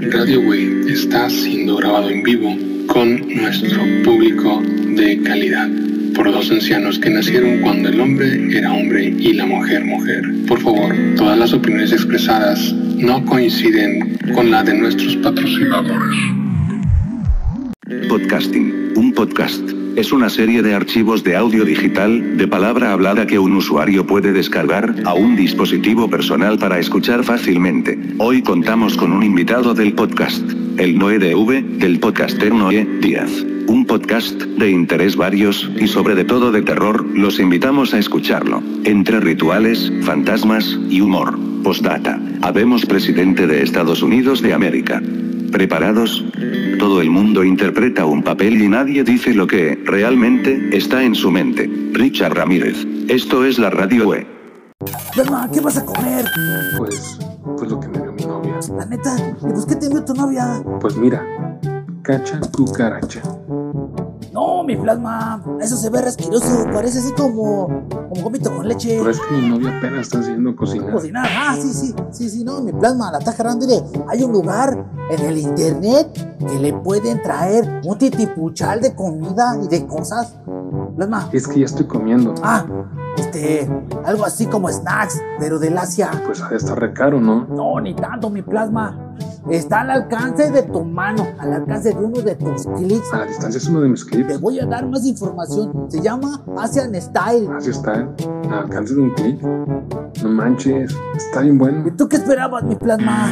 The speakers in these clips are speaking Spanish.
Radio Way está siendo grabado en vivo con nuestro público de calidad por dos ancianos que nacieron cuando el hombre era hombre y la mujer mujer. Por favor, todas las opiniones expresadas no coinciden con la de nuestros patrocinadores. Podcasting, un podcast. Es una serie de archivos de audio digital, de palabra hablada que un usuario puede descargar a un dispositivo personal para escuchar fácilmente. Hoy contamos con un invitado del podcast, el Noé V, del podcaster Noé Díaz. Un podcast de interés varios y sobre de todo de terror, los invitamos a escucharlo. Entre rituales, fantasmas y humor. Postdata. Habemos presidente de Estados Unidos de América. ¿Preparados? Todo el mundo interpreta un papel y nadie dice lo que realmente está en su mente. Richard Ramírez. Esto es la radio E. ¿qué vas a comer? Pues, pues lo que me dio mi novia. La neta, ¿y pues qué te envió tu novia? Pues mira, cacha cucaracha. No, mi plasma, eso se ve resquiroso, parece así como, como gomito con leche. Pero es que mi novia apenas está haciendo cocinar. Cocinar, ah, sí, sí, sí, sí, no, mi plasma, la está agarrando, mire, hay un lugar en el internet que le pueden traer un titipuchal de comida y de cosas. Plasma, Es que ya estoy comiendo. ah, este, algo así como snacks, pero del Asia. Pues ha de estar re caro, ¿no? No, ni tanto, mi plasma. Está al alcance de tu mano, al alcance de uno de tus clics. A la distancia es uno de mis Te clips. voy a dar más información. Se llama Asian Style. Así está, al alcance de un clic. No manches, está bien ¿Y bueno. tú qué esperabas, mi plasma?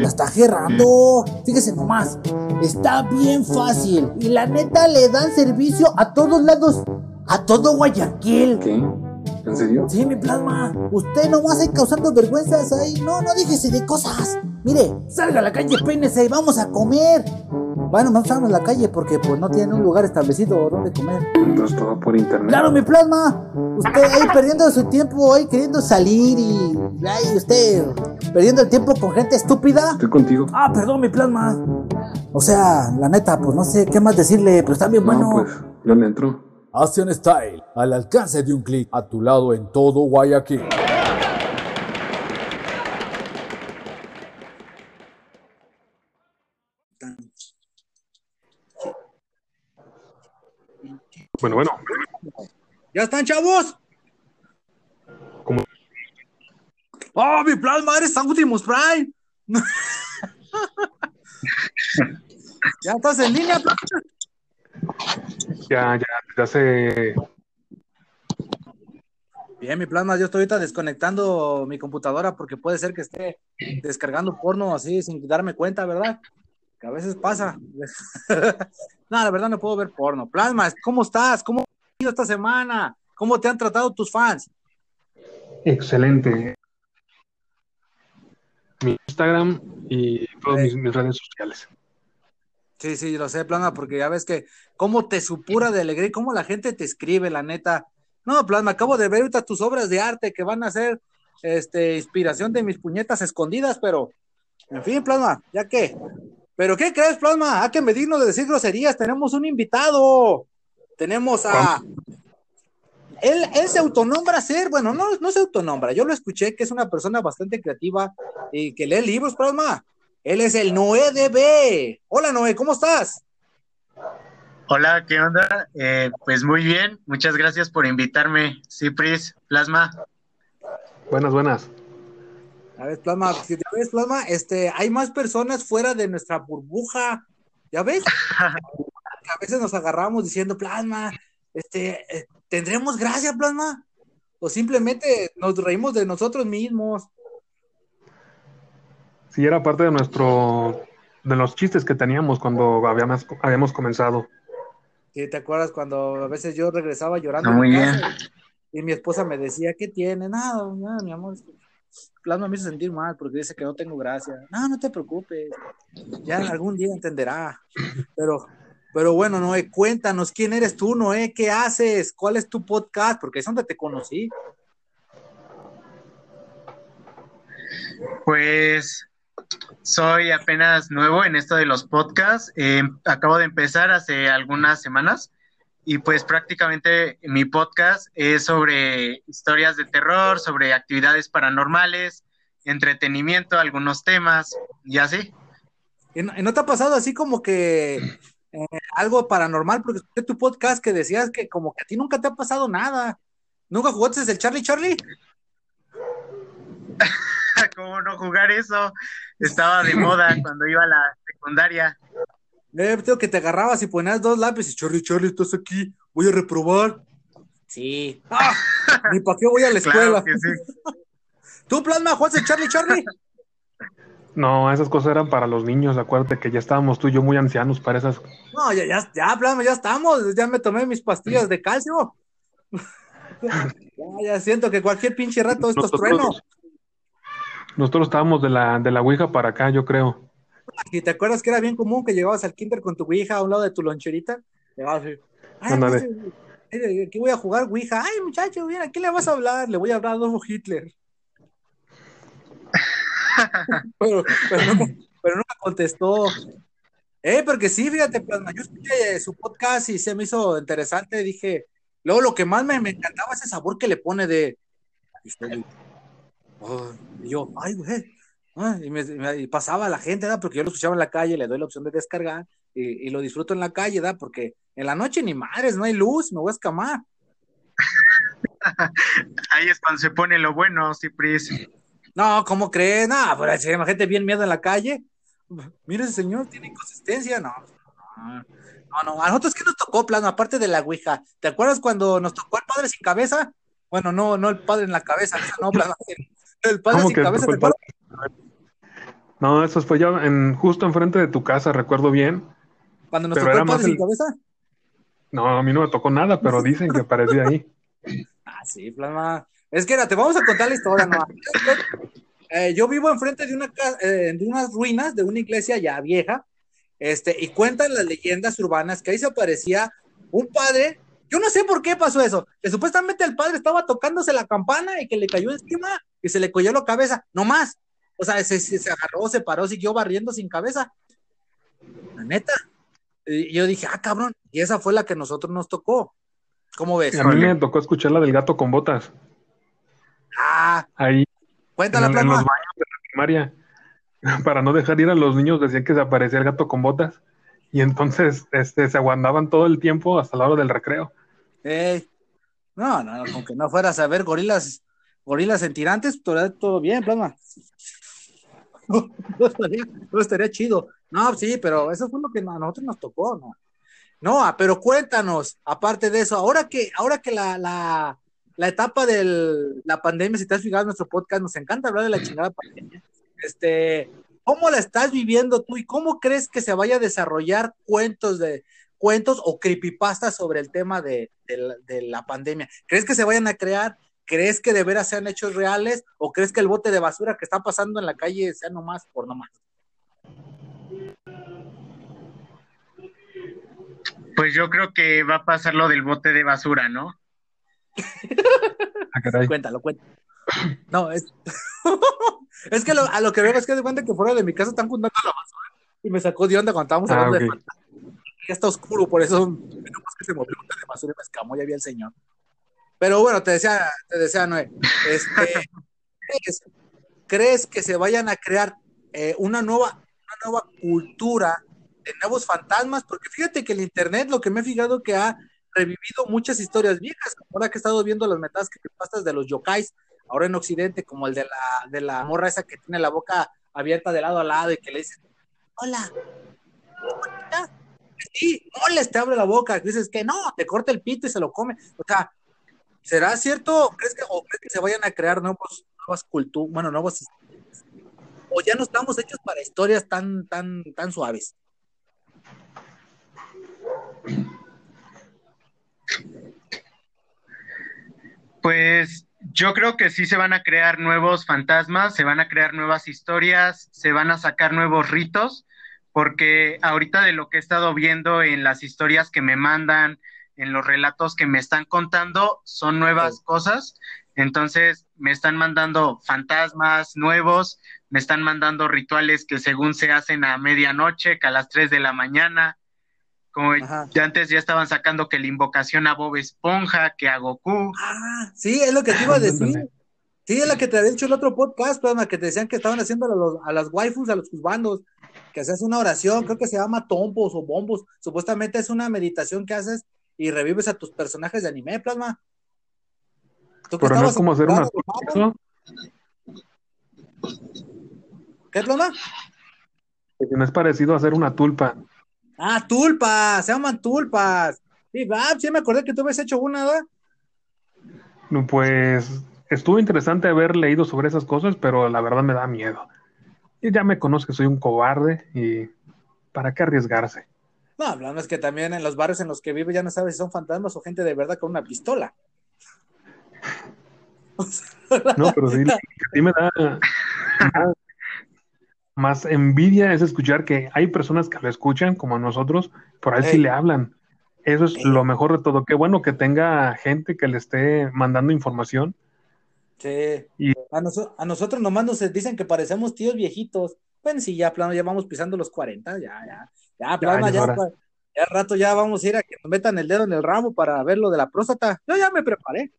La está gerrando. Fíjese nomás. Está bien fácil. Y la neta le dan servicio a todos lados. A todo Guayaquil. ¿Qué? ¿En serio? Sí, mi plasma. Usted nomás ahí causando vergüenzas ahí. No, no déjese de cosas. Mire, salga a la calle, peínese y vamos a comer. Bueno, vamos a a la calle porque pues no tiene un lugar establecido donde comer. Entonces todo por internet. Claro, mi plasma. Usted ahí perdiendo su tiempo, ahí queriendo salir y. Ay, usted perdiendo el tiempo con gente estúpida. Estoy contigo. Ah, perdón, mi plasma. O sea, la neta, pues no sé qué más decirle, pero está bien bueno. No, pues yo le entro. Asian Style, al alcance de un clic, a tu lado en todo Guayaquil. Bueno, bueno. ¿Ya están, chavos? ¿Cómo? ¡Oh, mi plasma! ¡Eres Optimus Prime! ¿Ya estás en línea, plasma? Ya, ya, desde hace. Bien, mi plasma, yo estoy ahorita desconectando mi computadora porque puede ser que esté descargando porno así sin darme cuenta, ¿verdad? Que a veces pasa. no, la verdad no puedo ver porno. Plasma, ¿cómo estás? ¿Cómo ha ido esta semana? ¿Cómo te han tratado tus fans? Excelente. Mi Instagram y todas mis, mis redes sociales. Sí, sí, lo sé, Plasma, porque ya ves que cómo te supura de alegría, cómo la gente te escribe, la neta. No, Plasma, acabo de ver ahorita tus obras de arte que van a ser este, inspiración de mis puñetas escondidas, pero, en fin, Plasma, ya que. ¿Pero qué crees, Plasma? ¿A que me digno de decir groserías? Tenemos un invitado. Tenemos a. Él, él se autonombra ser, bueno, no, no se autonombra, yo lo escuché que es una persona bastante creativa y que lee libros, Plasma. Él es el Noé DB. Hola, Noé, ¿cómo estás? Hola, ¿qué onda? Eh, pues muy bien, muchas gracias por invitarme, Cipris, Plasma. Buenas, buenas. A ver, Plasma, si te ves, Plasma, este, hay más personas fuera de nuestra burbuja, ¿ya ves? A veces nos agarramos diciendo, Plasma, este, eh, ¿tendremos gracia, Plasma? O simplemente nos reímos de nosotros mismos. Sí, era parte de nuestro. de los chistes que teníamos cuando habíamos, habíamos comenzado. ¿Sí, ¿Te acuerdas cuando a veces yo regresaba llorando? Ah, mi muy casa Y mi esposa me decía, ¿qué tiene? Nada, nada, mi amor. Plasma me hizo sentir mal porque dice que no tengo gracia. No, no te preocupes. Ya algún día entenderá. Pero, pero bueno, Noé, cuéntanos quién eres tú, Noé, qué haces, cuál es tu podcast, porque es donde te conocí. Pues soy apenas nuevo en esto de los podcasts. Eh, acabo de empezar hace algunas semanas y pues prácticamente mi podcast es sobre historias de terror, sobre actividades paranormales, entretenimiento, algunos temas y así. ¿Y no, y no te ha pasado así como que eh, algo paranormal? Porque escuché tu podcast que decías que como que a ti nunca te ha pasado nada. ¿Nunca jugaste el Charlie Charlie? ¿Cómo no jugar eso? Estaba de moda cuando iba a la secundaria. Eh, tengo que te agarrabas y ponías dos lápices. Charlie, Charlie, estás aquí. Voy a reprobar. Sí. ¡Ah! Ni para qué voy a la escuela. Claro que sí. ¿Tú, Plasma, el Charlie Charlie? No, esas cosas eran para los niños. Acuérdate que ya estábamos tú y yo muy ancianos para esas. No, ya, ya, ya, Plasma, ya estamos. Ya me tomé mis pastillas de calcio. ya, ya siento que cualquier pinche rato esto es trueno. Nosotros, estábamos de la, de la Ouija para acá, yo creo. ¿Y te acuerdas que era bien común que llegabas al kinder con tu Ouija a un lado de tu loncherita? Llegabas así, Ay, pues, eh, aquí voy a jugar Ouija. Ay, muchacho, mira, ¿a quién le vas a hablar? Le voy a hablar a Adolfo Hitler. pero, pero, nunca, pero nunca contestó. Eh, porque sí, fíjate, Plasma, yo escuché su podcast y se me hizo interesante. Dije, luego lo que más me, me encantaba es ese sabor que le pone de. Oh, y yo, ay, güey. Ah, y, me, me- y pasaba la gente, ¿verdad? Porque yo lo escuchaba en la calle, le doy la opción de descargar y, y lo disfruto en la calle, ¿verdad? Porque en la noche ni madres, no hay luz, me voy a escamar. Ahí es cuando se pone lo bueno, Cipris. No, ¿cómo crees? No, pero si la gente bien miedo en la calle. Mira, ese señor tiene inconsistencia. No, no, no. A nosotros, ¿qué nos tocó, plano? Aparte de la Ouija. ¿Te acuerdas cuando nos tocó el padre sin cabeza? Bueno, no, no el padre en la cabeza, no, plano. El padre ¿Cómo sin que cabeza, ¿te acuerdas? No, eso fue ya en, justo enfrente de tu casa, recuerdo bien. Cuando nos pero tocó el padre sin el- cabeza. No, a mí no me tocó nada, pero dicen que aparecía ahí. Ah, sí, plasma. Es que era, te vamos a contar la historia, ¿no? Eh, yo vivo enfrente de una eh, de unas ruinas de una iglesia ya vieja, este, y cuentan las leyendas urbanas que ahí se aparecía un padre. Yo no sé por qué pasó eso, que supuestamente el padre estaba tocándose la campana y que le cayó encima y se le cogió la cabeza, no más. O sea, se, se, se agarró, se paró, siguió barriendo sin cabeza. La neta. Y yo dije, ah, cabrón, y esa fue la que nosotros nos tocó. ¿Cómo ves? A mí me tocó escuchar la del gato con botas. Ah, Ahí, en, cuéntala, en los baños de la primaria. Para no dejar ir a los niños, decían que se aparecía el gato con botas. Y entonces este, se aguantaban todo el tiempo hasta la hora del recreo. No, no, no, aunque no fueras a ver gorilas, gorilas en tirantes, todo, todo bien, plasma. No estaría, chido. No, sí, pero eso fue lo que a nosotros nos tocó, ¿no? No, ah, pero cuéntanos, aparte de eso, ahora que, ahora que la, la, la etapa de la pandemia, si te has fijado en nuestro podcast, nos encanta hablar de la chingada pandemia. Este, ¿cómo la estás viviendo tú y cómo crees que se vaya a desarrollar cuentos de cuentos o creepypastas sobre el tema de, de la pandemia? ¿Crees que se vayan a crear? ¿Crees que de veras sean hechos reales? ¿O crees que el bote de basura que está pasando en la calle sea nomás por nomás? Pues yo creo que va a pasar lo del bote de basura, ¿no? Ah, caray. Cuéntalo, cuéntalo. No, es, es que lo- a lo que veo es que de cuenta que fuera de mi casa están juntando la basura y me sacó de onda cuando estábamos Ah, hablando de fantasmas. Ya está oscuro, por eso nomás que se movió un bote de basura y me escamó, ya vi al señor. Pero bueno, te decía, te decía Noé, este, ¿crees, que se vayan a crear eh, una nueva, una nueva cultura de nuevos fantasmas? Porque fíjate que el internet, lo que me he fijado que ha revivido muchas historias viejas. Ahora que he estado viendo las metadas que pastas de los yokais, ahora en Occidente, como el de la, de la morra esa que tiene la boca abierta de lado a lado y que le dice, hola, bonita". sí, moles, te abre la boca, dices que no, te corta el pito y se lo come. O sea, ¿será cierto? ¿Crees que, o crees que se vayan a crear nuevos, nuevas culturas, bueno, nuevos sistemas? O ya no estamos hechos para historias tan, tan, tan suaves. Pues yo creo que sí se van a crear nuevos fantasmas, se van a crear nuevas historias, se van a sacar nuevos ritos, porque ahorita de lo que he estado viendo en las historias que me mandan, en los relatos que me están contando, son nuevas cosas. Entonces me están mandando fantasmas nuevos, me están mandando rituales que según se hacen a medianoche, que a las 3 de la mañana, como Ajá. ya antes ya estaban sacando que la invocación a Bob Esponja, que a Goku. Ah, sí, es lo que te iba a decir. Sí, es la que te había dicho el otro podcast, plasma, que te decían que estaban haciendo a, los, a las waifus, a los bandos, que haces una oración, creo que se llama tombos o bombos. Supuestamente es una meditación que haces y revives a tus personajes de anime, plasma. Pero no es como hacer una ¿Qué, plasma? Que no es parecido a hacer una tulpa. Ah, tulpas, se llaman tulpas. Sí, va, sí me acordé que tú habías hecho una, ¿verdad? No, pues estuvo interesante haber leído sobre esas cosas, pero la verdad me da miedo. Y ya me conozco que soy un cobarde y ¿para qué arriesgarse? No, hablando es que también en los barrios en los que vive ya no sabes si son fantasmas o gente de verdad con una pistola. No, pero sí, a ti me da más, envidia es escuchar que hay personas que lo escuchan como nosotros, por ahí sí le hablan. Eso es lo mejor de todo. Qué bueno que tenga gente que le esté mandando información Sí. Y... A, a, nosotros nomás nos dicen que parecemos tíos viejitos. Bueno, sí, ya plano, ya vamos pisando los 40, ya, ya. Ya, plano, ya, ya, ya, rato ya vamos a ir a que nos metan el dedo en el ramo para ver lo de la próstata. Yo ya me preparé.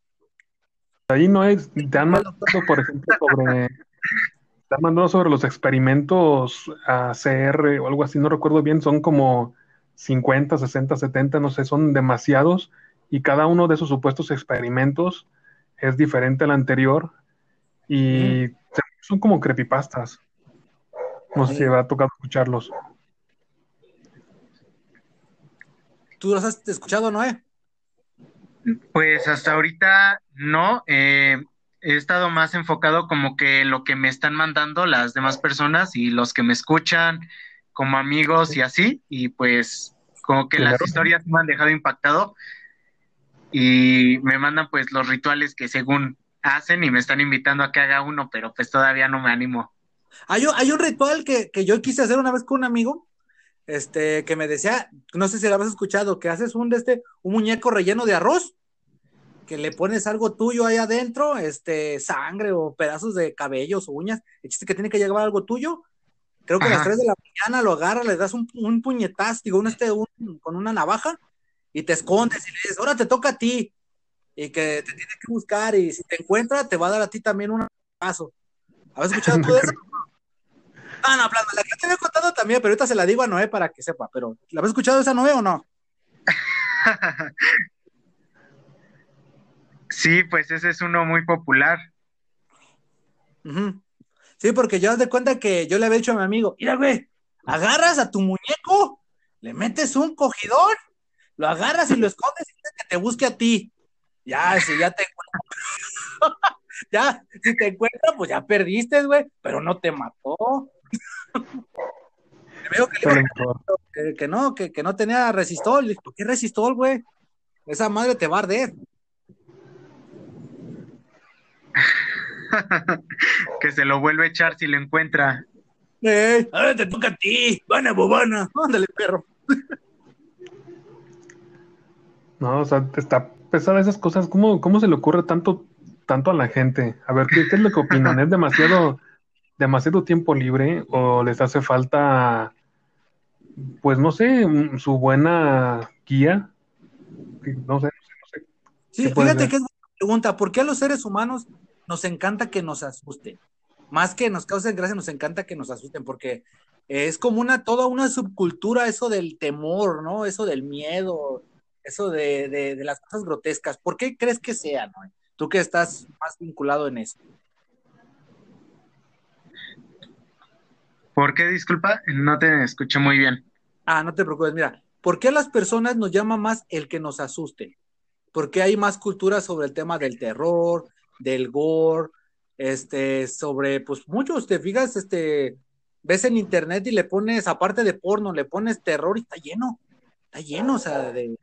Ahí no es, te han mandado, por ejemplo, sobre, te han mandado sobre los experimentos a CR o algo así, no recuerdo bien, son como 50, 60, 70, no sé, son demasiados, y cada uno de esos supuestos experimentos es diferente al anterior y son como creepypastas. No sé si va a tocar escucharlos. ¿Tú los has escuchado, Noé? Pues hasta ahorita no. Eh, he estado más enfocado como que en lo que me están mandando las demás personas y los que me escuchan como amigos y así. Y pues como que las historias me han dejado impactado y me mandan pues los rituales que según hacen y me están invitando a que haga uno, pero pues todavía no me animo. Hay un, hay un ritual que, yo quise hacer una vez con un amigo, este, que me decía, no sé si lo habías escuchado, que haces un de este, un muñeco relleno de arroz, que le pones algo tuyo ahí adentro, este, sangre o pedazos de cabellos o uñas, el chiste que tiene que llevar algo tuyo, creo que a las 3 de la mañana lo agarras, le das un, un puñetazo, digo, un este, con una navaja, y te escondes y le dices, ahora te toca a ti, y que te tiene que buscar, y si te encuentra, te va a dar a ti también un paso. ¿Habías escuchado todo eso? Ah, no, no, la que te había contado también, pero ahorita se la digo a Noé para que sepa, pero ¿la habías escuchado esa Noé o no? sí, pues ese es uno muy popular. Sí, porque yo de cuenta que yo le había dicho a mi amigo, mira, güey, agarras a tu muñeco, le metes un cogidón lo agarras y lo escondes y que te busque a ti. Ya, si ya te encuentra, ya, si te encuentra, pues ya perdiste, güey, pero no te mató. Me que, que, no, que, que, no tenía resistol. ¿Por qué resistol, güey? Esa madre te va a arder. que se lo vuelve a echar si lo encuentra. Eh, ver, te toca a ti, Vana bobana. Ándale, perro. No, o sea, está pesada esas cosas. ¿Cómo, cómo se le ocurre tanto, tanto a la gente? A ver, ¿qué, es lo que opinan? ¿Es demasiado, demasiado tiempo libre o les hace falta, pues no sé, su buena guía? No sé, no sé, no sé. Sí, fíjate que es una pregunta. ¿Por qué a los seres humanos nos encanta que nos asusten? Más que nos causen gracia, nos encanta que nos asusten, porque es como una, toda una subcultura eso del temor, ¿no? Eso del miedo, eso de, de, las cosas grotescas. ¿Por qué crees que sea, no? Tú que estás más vinculado en eso. ¿Por qué, disculpa? No te escuché muy bien. Ah, no te preocupes, mira, ¿por qué a las personas nos llama más el que nos asuste? Porque hay más cultura sobre el tema del terror, del gore, este, sobre, pues muchos, te fijas, este, ves en internet y le pones, aparte de porno, le pones terror y está lleno, está lleno, o sea, de,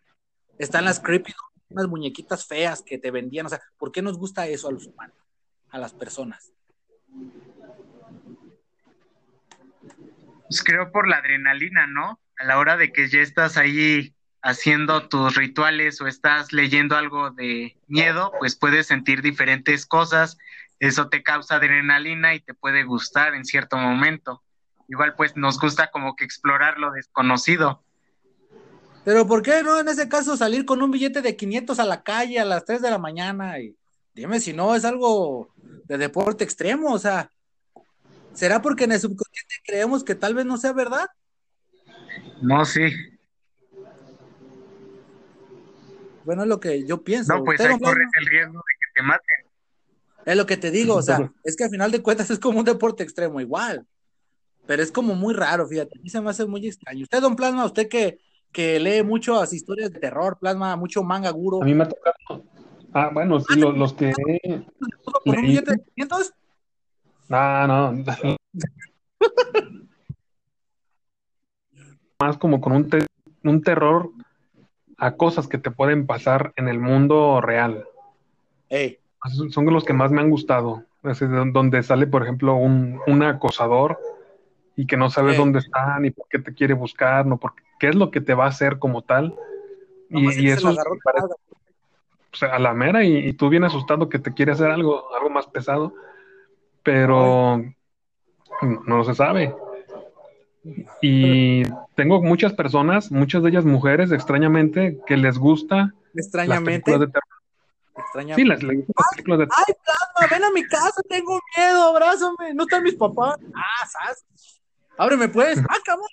están las creepy, unas muñequitas feas que te vendían. O sea, ¿por qué nos gusta eso a los humanos, a las personas? Pues creo por la adrenalina, ¿no? A la hora de que ya estás ahí haciendo tus rituales o estás leyendo algo de miedo, pues puedes sentir diferentes cosas, eso te causa adrenalina y te puede gustar en cierto momento. Igual pues nos gusta como que explorar lo desconocido. Pero ¿por qué no en ese caso salir con un billete de 500 a la calle a las 3 de la mañana? Y Dime si no es algo de deporte extremo, o sea, ¿será porque en el subconsciente creemos que tal vez no sea verdad? No, sí. Bueno, es lo que yo pienso. No, pues ahí corres el riesgo de que te maten. Es lo que te digo, o sea, es que al final de cuentas es como un deporte extremo igual. Pero es como muy raro, fíjate, a mí se me hace muy extraño. Usted, don Plasma, usted que, que lee muchas historias de terror, Plasma, mucho manga guro, A mí me ha tocado. Ah, bueno, sí, lo- los, que. por un leí- billete de 500, No, no. Más como con un, te- un terror a cosas que te pueden pasar en el mundo real. ey, Son los que más me han gustado. Es donde sale, por ejemplo, un, un acosador y que no sabes dónde está, ni por qué te quiere buscar, no por qué es lo que te va a hacer como tal. nomás Y, eso parece- o sea, a la mera y, y tú bien asustado que te quiere hacer algo, algo más pesado, pero no se sabe. Y tengo muchas personas, muchas de ellas mujeres, extrañamente, que les gusta las extrañamente, películas de terror. Sí, les, gustan las películas de terror. Ay, Plasma, ven a mi casa, tengo miedo, abrázame, no están mis papás. Ah, ¿sabes? Ábreme pues. Ah, cabrón.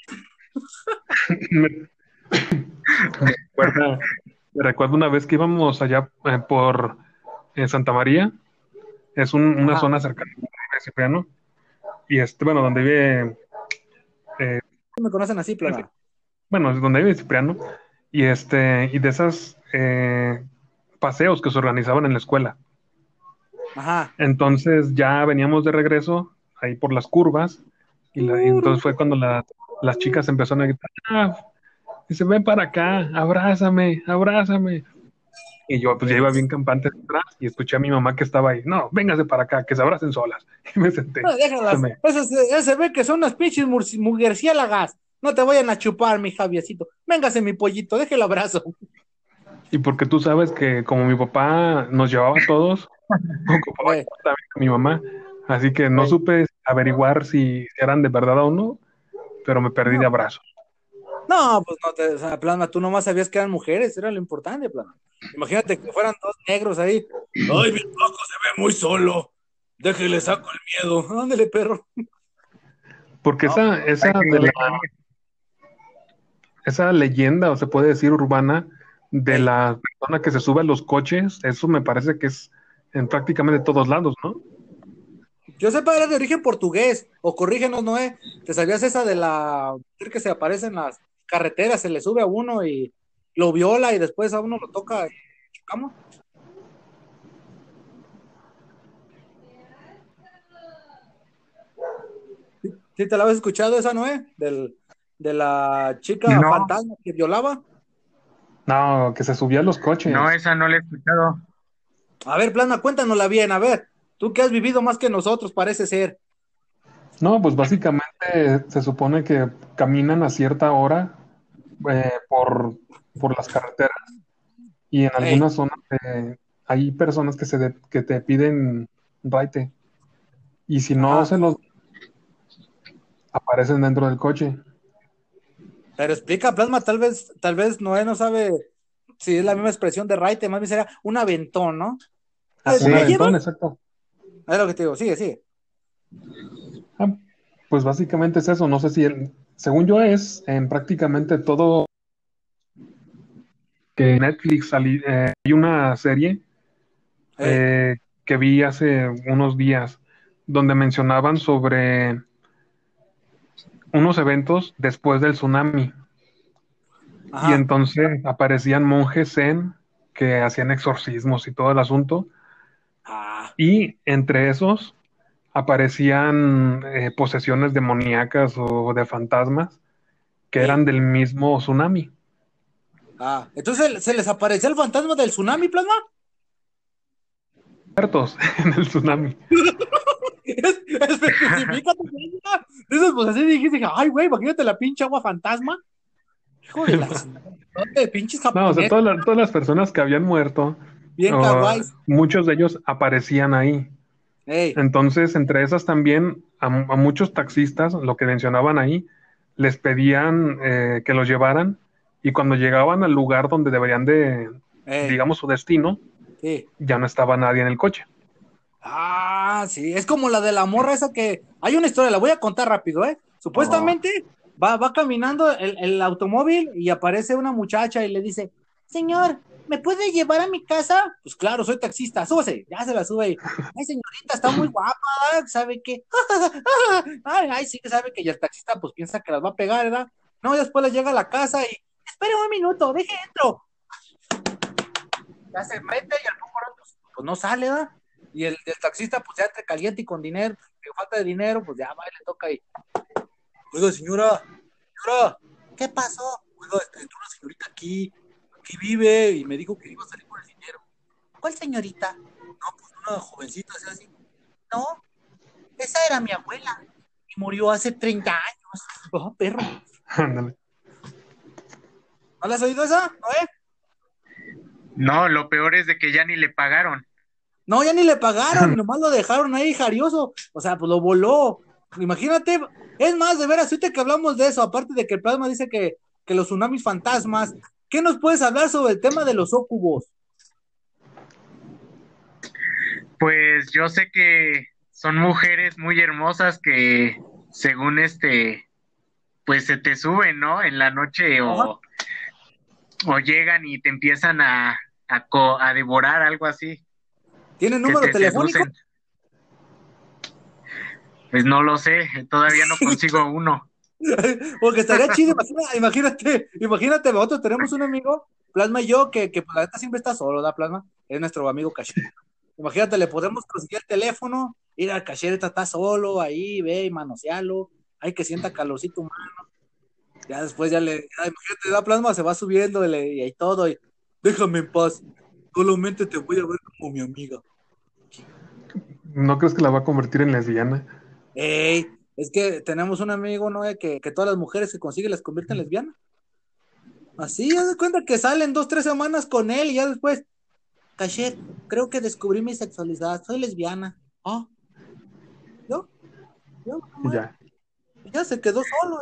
Me, recuerdo una vez que íbamos allá eh, por eh, Santa María, es un- una Ajá. zona cercana Cipriano, y este, bueno, donde vive Me conocen así, bueno, es donde vive Cipriano, y este, y de esas eh, paseos que se organizaban en la escuela. Ajá. Entonces ya veníamos de regreso ahí por las curvas, y, la- y entonces fue cuando la- las chicas empezaron a gritar, ah, dice, ven para acá, abrázame, abrázame. Y yo pues ya iba bien campante atrás y escuché a mi mamá que estaba ahí, no, véngase para acá, que se abracen solas. Y me senté. No, déjalas. Se me- Esas, esas se ve que son unas pinches mur- murciélagas. No te vayan a chupar, mi Javiecito. Véngase, mi pollito, deje el abrazo. Y porque tú sabes que como mi papá nos llevaba a todos, ocupaba también con mi mamá, así que no supe averiguar si eran de verdad o no, pero me perdí de abrazo. No, pues no te, o sea, Plasma, tú nomás sabías que eran mujeres, era lo importante, Plasma. Imagínate que fueran dos negros ahí. Ay, mi Paco se ve muy solo. Déjele saco el miedo. Ándale, perro. Porque No, esa, esa, hay que de la- esa leyenda, o se puede decir urbana, de la persona que se sube a los coches, eso me parece que es en prácticamente todos lados, ¿no? Yo sepa, era de origen portugués. O corrígenos, Noé. ¿Te sabías esa de la mujer que se aparece en las carreteras? Se le sube a uno y lo viola y después a uno lo toca y chocamos. ¿Sí, te la habías escuchado esa, Noé? Del, de la chica No. fantasma que violaba. No, que se subía a los coches. No, esa no la he escuchado. A ver, Plasma, cuéntanosla bien. A ver, tú que has vivido más que nosotros, parece ser. No, pues básicamente se supone que caminan a cierta hora eh, por, por las carreteras y en algunas zonas eh, hay personas que, se de- que te piden raite y si no Ajá. se los aparecen dentro del coche. Pero explica, Plasma, tal vez, tal vez Noé no sabe si es la misma expresión de raite, más bien será un aventón, ¿no? Ah, Eh, un ¿me aventón, exacto. Es lo que te digo, sigue, sigue. Ah, pues básicamente es eso. No sé si, el- según yo, es en prácticamente todo que Netflix eh, hay una serie Eh, eh, que vi hace unos días donde mencionaban sobre unos eventos después del tsunami. Ajá. y entonces aparecían monjes zen que hacían exorcismos y todo el asunto. Ah, y entre esos aparecían eh, posesiones demoníacas o de fantasmas que eran del mismo tsunami. ah. Entonces, ¿se les apareció el fantasma del tsunami, Plasma? Muertos en el tsunami. Es-. Dices, pues así dijiste, dije, ay, güey, imagínate la pinche agua fantasma. Hijo de la... ¿Dónde pinches No, o sea, japoneses? todas las, todas las personas que habían muerto, Bien muchos de ellos aparecían ahí. Entonces, entre esas también, a, a muchos taxistas, lo que mencionaban ahí, les pedían eh, que los llevaran y cuando llegaban al lugar donde deberían de, digamos, su destino, Sí. ya no estaba nadie en el coche. Ah, sí, es como la de la morra esa que... Hay una historia, la voy a contar rápido, ¿eh? Supuestamente va, va caminando el, el automóvil y aparece una muchacha y le dice, señor, ¿me puede llevar a mi casa? Pues claro, soy taxista, súbase, ya se la sube. Ay, señorita, está muy guapa. ¿sabe qué? Ay, ay, sí que sabe que y el taxista pues piensa que las va a pegar, ¿verdad? No, después le llega a la casa y, espere un minuto, deje entro. Ya se mete y al poco pues, pues no sale, ¿verdad? Y el, el taxista pues ya entre caliente y con dinero, que falta de dinero, pues ya va y le toca ahí. Oiga, señora, señora, ¿qué pasó? Oiga, este, entró una señorita aquí, aquí vive y me dijo que iba a salir por el dinero. ¿Cuál señorita? No, pues una jovencita, así, así. No, esa era mi abuela y murió hace 30 años. Oh, perro. Ándale. ¿No la has oído esa? ¿No, eh? No, lo peor es de que ya ni le pagaron. No, ya ni le pagaron, nomás lo dejaron ahí jarioso. O sea, pues lo voló. Imagínate, es más, de veras, ahorita que hablamos de eso, aparte de que el plasma dice que, que los tsunamis fantasmas, ¿qué nos puedes hablar sobre el tema de los ócubos? Pues yo sé que son mujeres muy hermosas que según este, pues se te suben, ¿no? En la noche o, o llegan y te empiezan a, a, co- a devorar, algo así. ¿Tienen número te telefónico? seducen. Pues no lo sé, todavía no consigo uno. Porque estaría chido, imagina- imagínate, imagínate, nosotros tenemos un amigo, Plasma y yo, que, que pues, la neta siempre está solo, ¿da, Plasma? Es nuestro amigo Cachero. Imagínate, le podemos conseguir el teléfono, ir al Cachero, está solo ahí, ve y manosealo, hay que sienta calorcito humano. Ya después ya le, ya, imagínate, da Plasma, se va subiendo y, le- y todo, y déjame en paz, solamente te voy a ver como mi amiga. ¿No crees que la va a convertir en lesbiana? Ey, es que tenemos un amigo, ¿no? Que, que todas las mujeres que consigue las convierte en lesbianas. Así, ya de cuenta que salen dos, tres semanas con él y ya después, Cachet, creo que descubrí mi sexualidad, soy lesbiana. Ah, ¿yo? ¿Yo? Y ya. Y ya se quedó solo,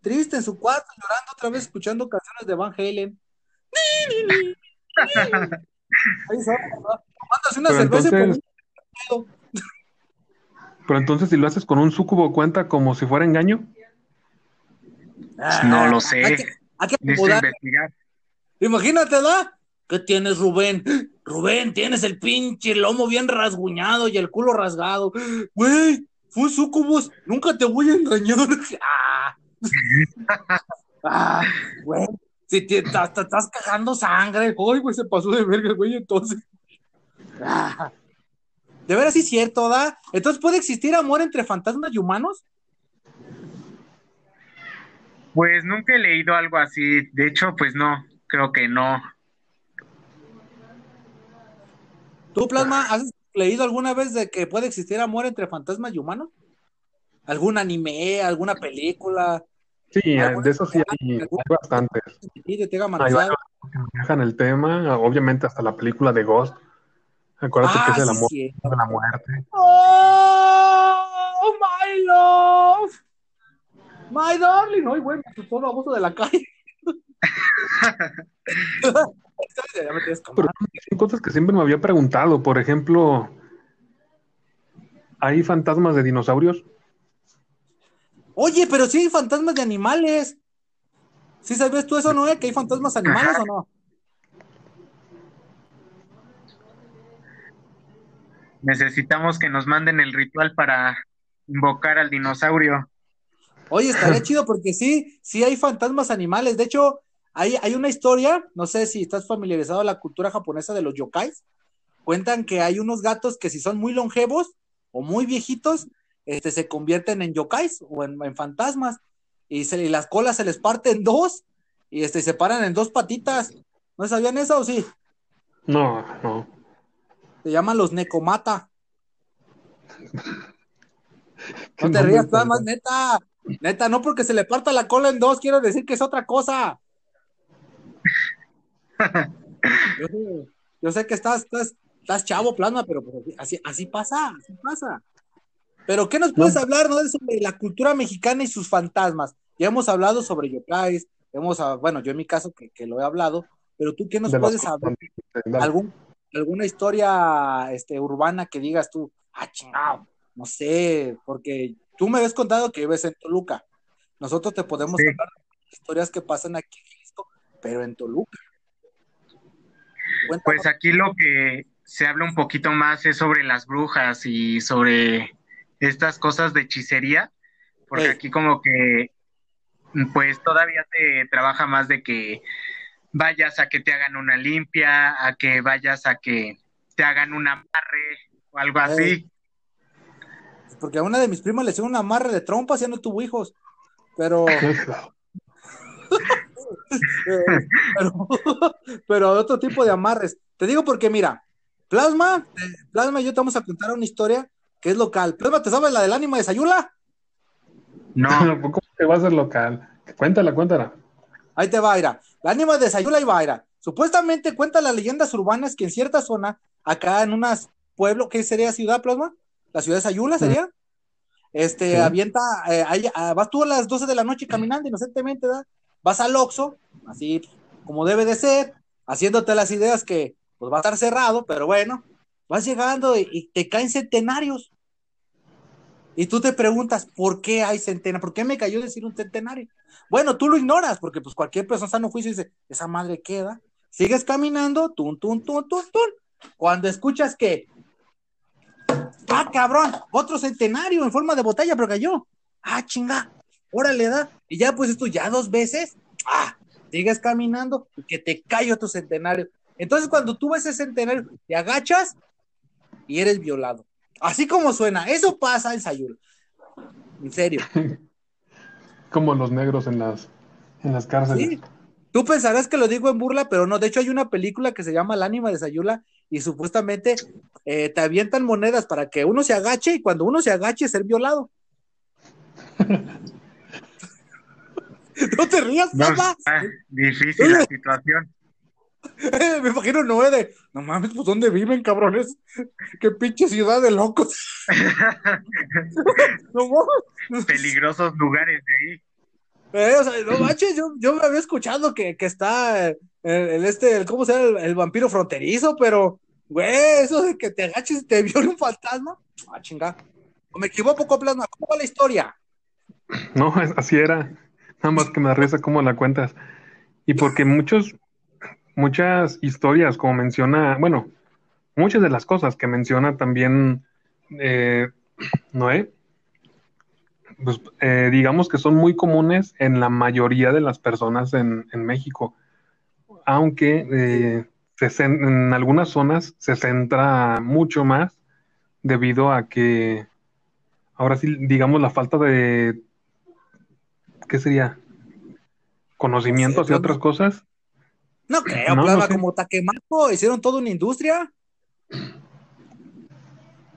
triste en su cuarto, llorando otra vez, escuchando canciones de Van Halen. Ahí solo. Tomándose una Pero cerveza y entonces- poniendo- Pero entonces, si lo haces con un sucubo, ¿cuenta como si fuera engaño? No lo sé. Hay que, hay que investigar. Imagínate, ¿da? ¿Qué tienes, Rubén? Rubén, tienes el pinche lomo bien rasguñado y el culo rasgado. Güey, fue sucubus, nunca te voy a engañar. Ah, Ah, güey, si te, te- te estás cagando sangre. Ay, güey, se pasó de verga, güey, entonces. Ah. De veras sí es cierto, ¿da? Entonces, ¿puede existir amor entre fantasmas y humanos? Pues nunca he leído algo así. De hecho, pues no, creo que no. ¿Tú, Plasma, has leído alguna vez de que puede existir amor entre fantasmas y humanos? ¿Algún anime, alguna película? Sí, Algunos de eso sí hay, hay bastantes. Hay varios que manejan el tema, obviamente hasta la película de Ghost. Acuérdate que Ah, es el sí, amor cierto. de la muerte. ¡Oh, my love! My darling. Ay, güey, me asustó la voz de la calle. Ya me Pero son cosas que siempre me había preguntado. Por ejemplo, ¿hay fantasmas de dinosaurios? Oye, pero sí hay fantasmas de animales. ¿Sí sabías tú eso, Noé? ¿Que hay fantasmas animales Ajá. o no? Necesitamos que nos manden el ritual para invocar al dinosaurio. Oye, estaría chido porque sí, sí hay fantasmas animales. De hecho, hay, hay una historia, no sé si estás familiarizado con la cultura japonesa de los yokais. Cuentan que hay unos gatos que si son muy longevos o muy viejitos, este, se convierten en yokais o en, en fantasmas. Y, se, y las colas se les parten en dos y este, se paran en dos patitas. ¿No sabían eso o sí? No, no. Se llaman los necomata. No te rías, tan- más neta. Neta, no porque se le parta la cola en dos, quiero decir que es otra cosa. Yo sé, yo sé que estás, estás, estás chavo, plasma, pero pues así, así pasa, así pasa. Pero, ¿qué nos puedes No. hablar no, de sobre la cultura mexicana y sus fantasmas? Ya hemos hablado sobre yokais, hemos, ah, bueno, yo en mi caso que, que lo he hablado, pero tú, ¿qué nos de puedes hablar? ¿Algún, alguna historia este, urbana que digas tú, ah, chingado, no sé, porque tú me habías contado que vives en Toluca. Nosotros te podemos Sí. hablar de historias que pasan aquí en Jalisco, pero en Toluca. Cuéntanos. Pues aquí lo que se habla un poquito más es sobre las brujas y sobre estas cosas de hechicería, porque aquí como que pues todavía te trabaja más de que vayas a que te hagan una limpia, a que vayas a que te hagan un amarre o algo así. Porque a una de mis primas le hicieron un amarre de trompas y ya no tuvo hijos. Pero, pero, pero otro tipo de amarres. Te digo porque, mira, Plasma, Plasma y yo te vamos a contar una historia que es local. Plasma, ¿te sabes la del ánima de Sayula? No, ¿Cómo te va a ser local? Cuéntala, cuéntala. Ahí te va, Ira. La ánima de Sayula y Vaira. Supuestamente cuenta las leyendas urbanas que en cierta zona, acá en unas pueblo, ¿qué sería ciudad, Plasma? La ciudad de Sayula sería. Este, Sí. avienta, eh, ahí, ah, vas tú a las 12 de la noche caminando inocentemente, ¿verdad? Vas al Oxxo, así como debe de ser, haciéndote las ideas que pues va a estar cerrado, pero bueno, vas llegando y, y te caen centenarios. Y tú te preguntas, ¿por qué hay centenarios? ¿Por qué me cayó decir un centenario? Bueno, tú lo ignoras, porque pues cualquier persona sano juicio dice, esa madre queda. Sigues caminando, tun, tun, tun, tun, tun. Cuando escuchas que, ah, cabrón, otro centenario en forma de botella, pero cayó. Ah, chinga, órale, da. Y ya pues esto ya dos veces, ah, sigues caminando y que te cae otro centenario. Entonces cuando tú ves ese centenario, te agachas y eres violado. Así como suena, eso pasa en Sayula. En serio. Como los negros en las, en las cárceles. Sí. Tú pensarás que lo digo en burla, pero no. De hecho, hay una película que se llama El ánima de Sayula y supuestamente eh, te avientan monedas para que uno se agache y cuando uno se agache ser violado. no te rías, no, papá. difícil la situación. Me imagino Noé de, no mames, pues ¿dónde viven, cabrones? Qué pinche ciudad de locos. no mames. Peligrosos lugares de ahí. Eh, o sea, no manches, yo, yo me había escuchado que, que está el, el este, el, ¿cómo se llama? El, el vampiro fronterizo, pero, güey, eso de que te agaches y te viole un fantasma, ah, chinga. ¿O me equivoco, Plasma? ¿Cómo va la historia? No, es- así era. Nada más que me da risa cómo la cuentas. Y porque muchos, muchas historias, como menciona, bueno, muchas de las cosas que menciona también eh, Noé, pues eh, digamos que son muy comunes en la mayoría de las personas en, en México. Aunque eh, se en algunas zonas se centra mucho más debido a que ahora sí, digamos, la falta de, ¿qué sería? Conocimientos y Conocimiento. otras cosas. No creo, No, Plasma, no sé. como Taquemaco, hicieron toda una industria.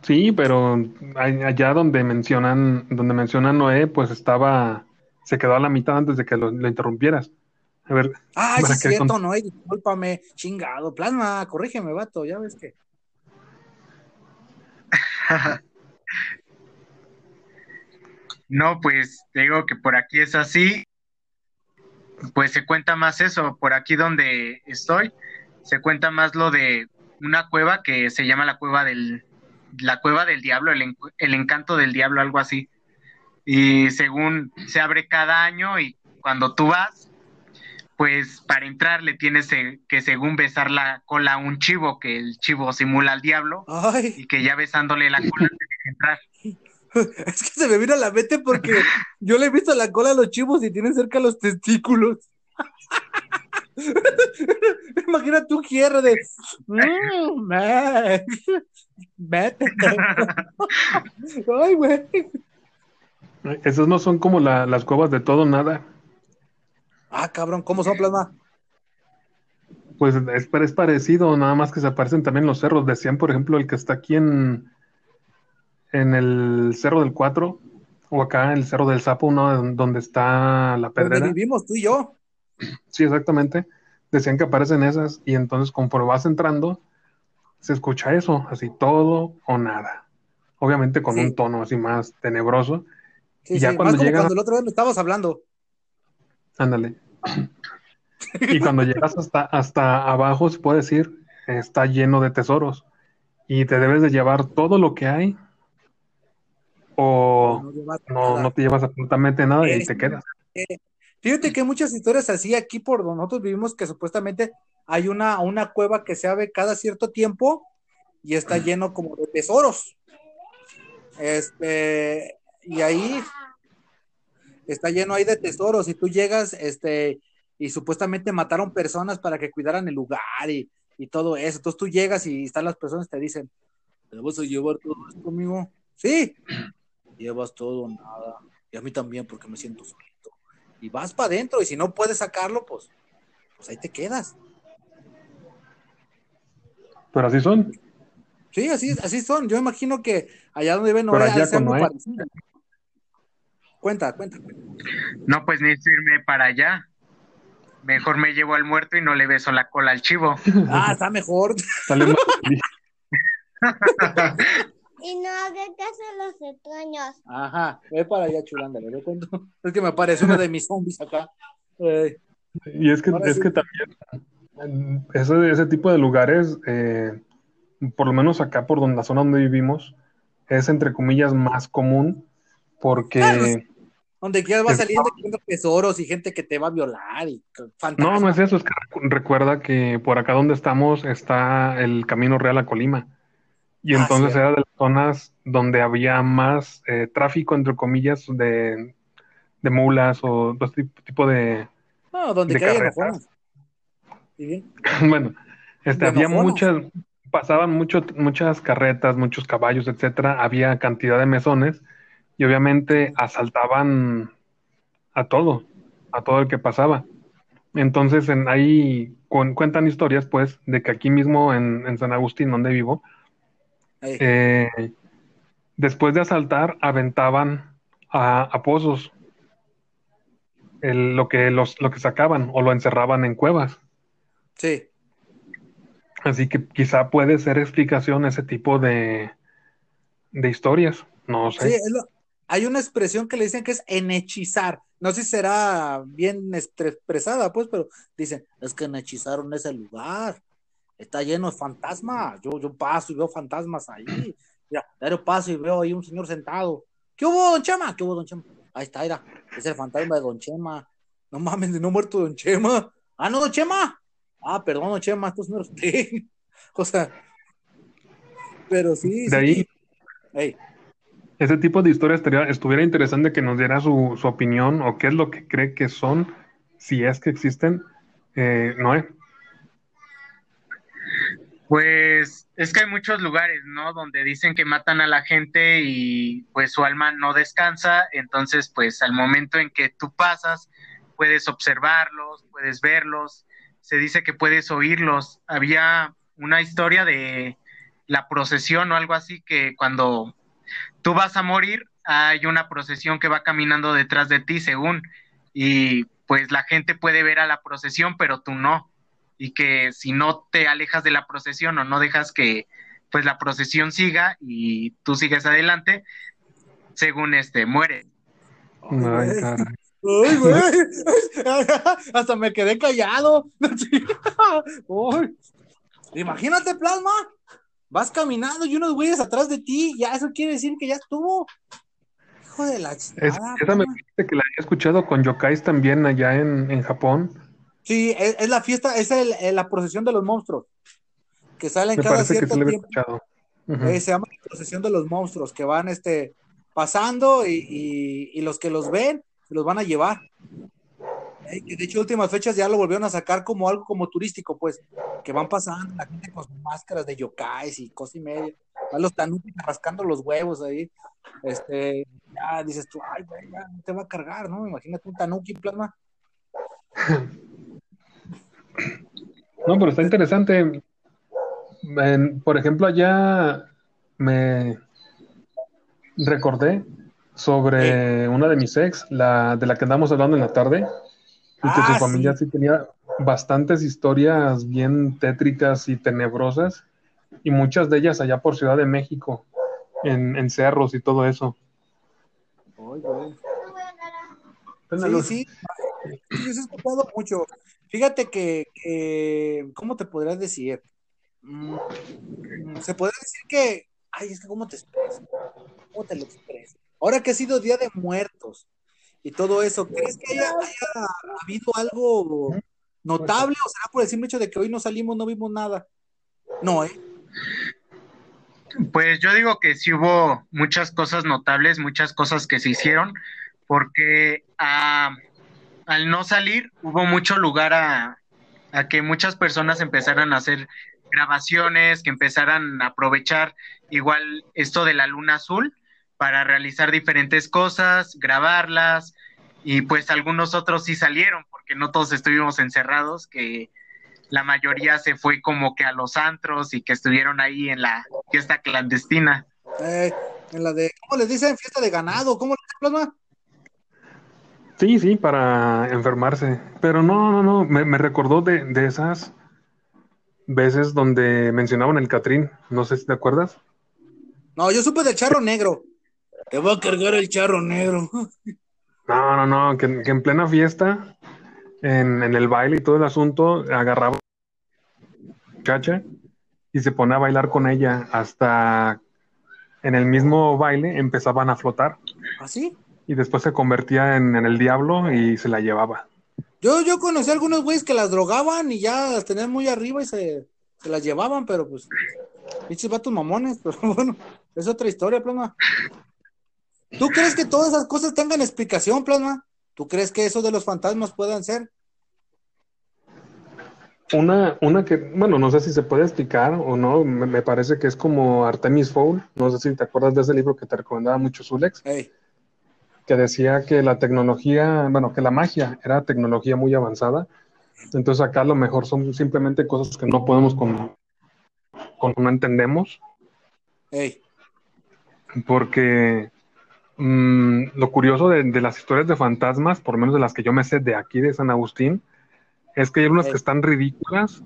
Sí, pero allá donde mencionan, donde mencionan Noé, pues estaba, se quedó a la mitad antes de que lo, lo interrumpieras. A ver, Para es que cierto, con- no, discúlpame, chingado. Plasma, corrígeme, vato, ya ves que. No, pues te digo que por aquí es así. Pues se cuenta más eso. Por aquí donde estoy, se cuenta más lo de una cueva que se llama la cueva del, la cueva del diablo, el, el encanto del diablo, algo así. Y según se abre cada año y cuando tú vas, pues para entrar le tienes que según besar la cola a un chivo, que el chivo simula al diablo Ay, y que ya besándole la cola te deja entrar. es que se me vino a la mente porque yo le he visto la cola a los chivos y tienen cerca los testículos. Imagínate un cierre de. "Mm, Vete. Ay, güey. esas no son como la- las cuevas de todo nada. Ah, cabrón, ¿cómo son plasma? Pues es, es parecido, nada más que se aparecen también los cerros. Decían, por ejemplo, el que está aquí en, en el Cerro del Cuatro, o acá en el Cerro del Sapo, uno donde está la Donde pedrera. vivimos tú y yo. Sí, exactamente. Decían que aparecen esas, y entonces conforme vas entrando, se escucha eso, así todo o nada. Obviamente con Sí. un tono así más tenebroso. Sí, Y ya sí, cuando más como llegan- cuando el otro día me estabas hablando. Ándale. Y cuando llegas hasta, hasta abajo, se puede decir, está lleno de tesoros y te debes de llevar todo lo que hay o No no, te llevas absolutamente nada y te quedas. Eh, Fíjate que hay muchas historias así aquí por donde nosotros vivimos que supuestamente hay una, una cueva que se abre cada cierto tiempo y está lleno como de tesoros. Este, y ahí está lleno ahí de tesoros y tú llegas, este, y supuestamente mataron personas para que cuidaran el lugar y, y todo eso. Entonces tú llegas y están las personas y te dicen, ¿te vas a llevar todo esto, amigo? Sí. Llevas todo, nada. Y a mí también porque me siento solito. Y vas para adentro y si no puedes sacarlo, pues, pues ahí te quedas. Pero así son. Sí, así, así son. Yo imagino que allá donde Pero Noé, allá ha de ser con algo parecido. Cuenta, cuenta. cuenta. No, pues necesito irme para allá. Mejor me llevo al muerto y no le beso la cola al chivo. Ah, está mejor. Sale más feliz. Y no haga caso a los extraños. Ajá, ve para allá, chulanda, ¿le cuento? Es que me apareció uno de mis zombies acá. Eh, Y es que, es sí. que también ese, ese tipo de lugares, eh, por lo menos acá por donde, la zona donde vivimos, es entre comillas más común porque Claro. donde quieras va saliendo viendo tesoros y gente que te va a violar y no, fantasmas. no es eso, es que recu- recuerda que por acá donde estamos está el Camino Real a Colima. Y Ah, entonces era de las zonas donde había más eh, tráfico, entre comillas, de, de mulas o todo este tipo de, No, donde de. Bueno, este, De había muchas, pasaban mucho, muchas carretas, muchos caballos, etcétera, había cantidad de mesones y obviamente asaltaban a todo, a todo el que pasaba. Entonces, en, ahí cuentan historias, pues, de que aquí mismo en, en San Agustín, donde vivo. Eh, después de asaltar, aventaban a, a pozos el- lo que los, lo que sacaban o lo encerraban en cuevas. Sí. Así que quizá puede ser explicación ese tipo de, de historias. No sé. lo- hay una expresión que le dicen que es enhechizar. No sé si será bien expresada, pues, pero dicen, es que enhechizaron ese lugar. Está lleno de fantasmas. Yo, yo paso y veo fantasmas ahí. Mira, yo paso y veo ahí un señor sentado. ¿Qué hubo, don Chema? ¿Qué hubo, don Chema? Ahí está, mira. Es el fantasma de don Chema. No mames, no ha muerto don Chema. Ah, no, don Chema. Ah, perdón, don Chema, esto no usted. O sea, pero sí. De sí. ahí, Ey. ese tipo de historias estuviera interesante que nos diera su, su opinión o qué es lo que cree que son, si es que existen. Eh, Noé, Pues es que hay muchos lugares, ¿no? Donde dicen que matan a la gente y pues su alma no descansa, entonces pues al momento en que tú pasas puedes observarlos, puedes verlos, se dice que puedes oírlos. Había una historia de la procesión o algo así que cuando tú vas a morir hay una procesión que va caminando detrás de ti según y pues la gente puede ver a la procesión pero tú no y que si no te alejas de la procesión o no dejas que pues la procesión siga y tú sigues adelante, según este, muere. Ay. Ay, güey. Hasta me quedé callado. Imagínate, plasma. Vas caminando y unos güeyes atrás de ti. Ya eso quiere decir que ya estuvo. Hijo de la Es- chingada. esa me dijiste que la había escuchado con yokais también allá en, en Japón. Sí, es, es la fiesta, es el- el- la procesión de los monstruos. Que salen Me cada cierto había tiempo. escuchado. Ujú. Eh, se llama la procesión de los monstruos, que van este, pasando y, y- y los que los ven se los van a llevar. Eh, de hecho, últimas fechas ya lo volvieron a sacar como algo como turístico, pues, que van pasando la gente con sus máscaras de yokais y cosa y media. Van los tanuki rascando los huevos ahí. Este, ya dices tú, ay, güey, ya no te va a cargar, ¿no? Imagínate un tanuki plasma. No, pero está interesante. En- por ejemplo, allá me recordé sobre una de mis ex, la de la que andamos hablando en la tarde, y que Ah, su familia sí. sí tenía bastantes historias bien tétricas y tenebrosas, y muchas de ellas allá por Ciudad de México, en, en cerros y todo eso. Prende Sí, sí, sí, eso he escuchado mucho. Fíjate que, ¿cómo te podrías decir? mm, se podría decir que, ay, es que cómo te expreso, cómo te lo expreso. Ahora que ha sido Día de Muertos y todo eso, ¿crees que haya, habido algo notable o será por el simple hecho de que hoy no salimos, no vimos nada? No, ¿eh? Pues yo digo que sí hubo muchas cosas notables, muchas cosas que se hicieron, porque ah, al no salir hubo mucho lugar a, a que muchas personas empezaran a hacer grabaciones, que empezaran a aprovechar igual esto de la luna azul para realizar diferentes cosas, grabarlas, y pues algunos otros sí salieron, porque no todos estuvimos encerrados, que la mayoría se fue como que a los antros y que estuvieron ahí en la fiesta clandestina. Eh, en la de, ¿cómo les dicen? Fiesta de ganado, ¿cómo les plasma? Sí, sí, para enfermarse. Pero no, no, no, me, me recordó de, de esas veces donde mencionaban el Catrín. No sé si te acuerdas. No, yo supe del charro negro. Te voy a cargar el charro negro. No, no, no, que, que en plena fiesta, en, en el baile y todo el asunto, agarraba muchacha y se pone a bailar con ella hasta en el mismo baile empezaban a flotar ¿Así? Y después se convertía en, en el diablo y se la llevaba. Yo, yo conocí a algunos güeyes que las drogaban y ya las tenían muy arriba y se, se las llevaban, pero pues, pinches vatos mamones, pero bueno, es otra historia, Plasma. ¿Tú crees que todas esas cosas tengan explicación, Plasma? ¿Tú crees que eso de los fantasmas puedan ser? Una, una que, bueno, no sé si se puede explicar o no, me, me parece que es como Artemis Fowl, no sé si te acuerdas de ese libro que te recomendaba mucho Zulex, Ey, que decía que la tecnología, bueno, que la magia era tecnología muy avanzada, entonces acá a lo mejor son simplemente cosas que no podemos, con, con- no entendemos, porque mm, lo curioso de, de las historias de fantasmas, por lo menos de las que yo me sé de aquí de San Agustín, es que hay unas que están ridículas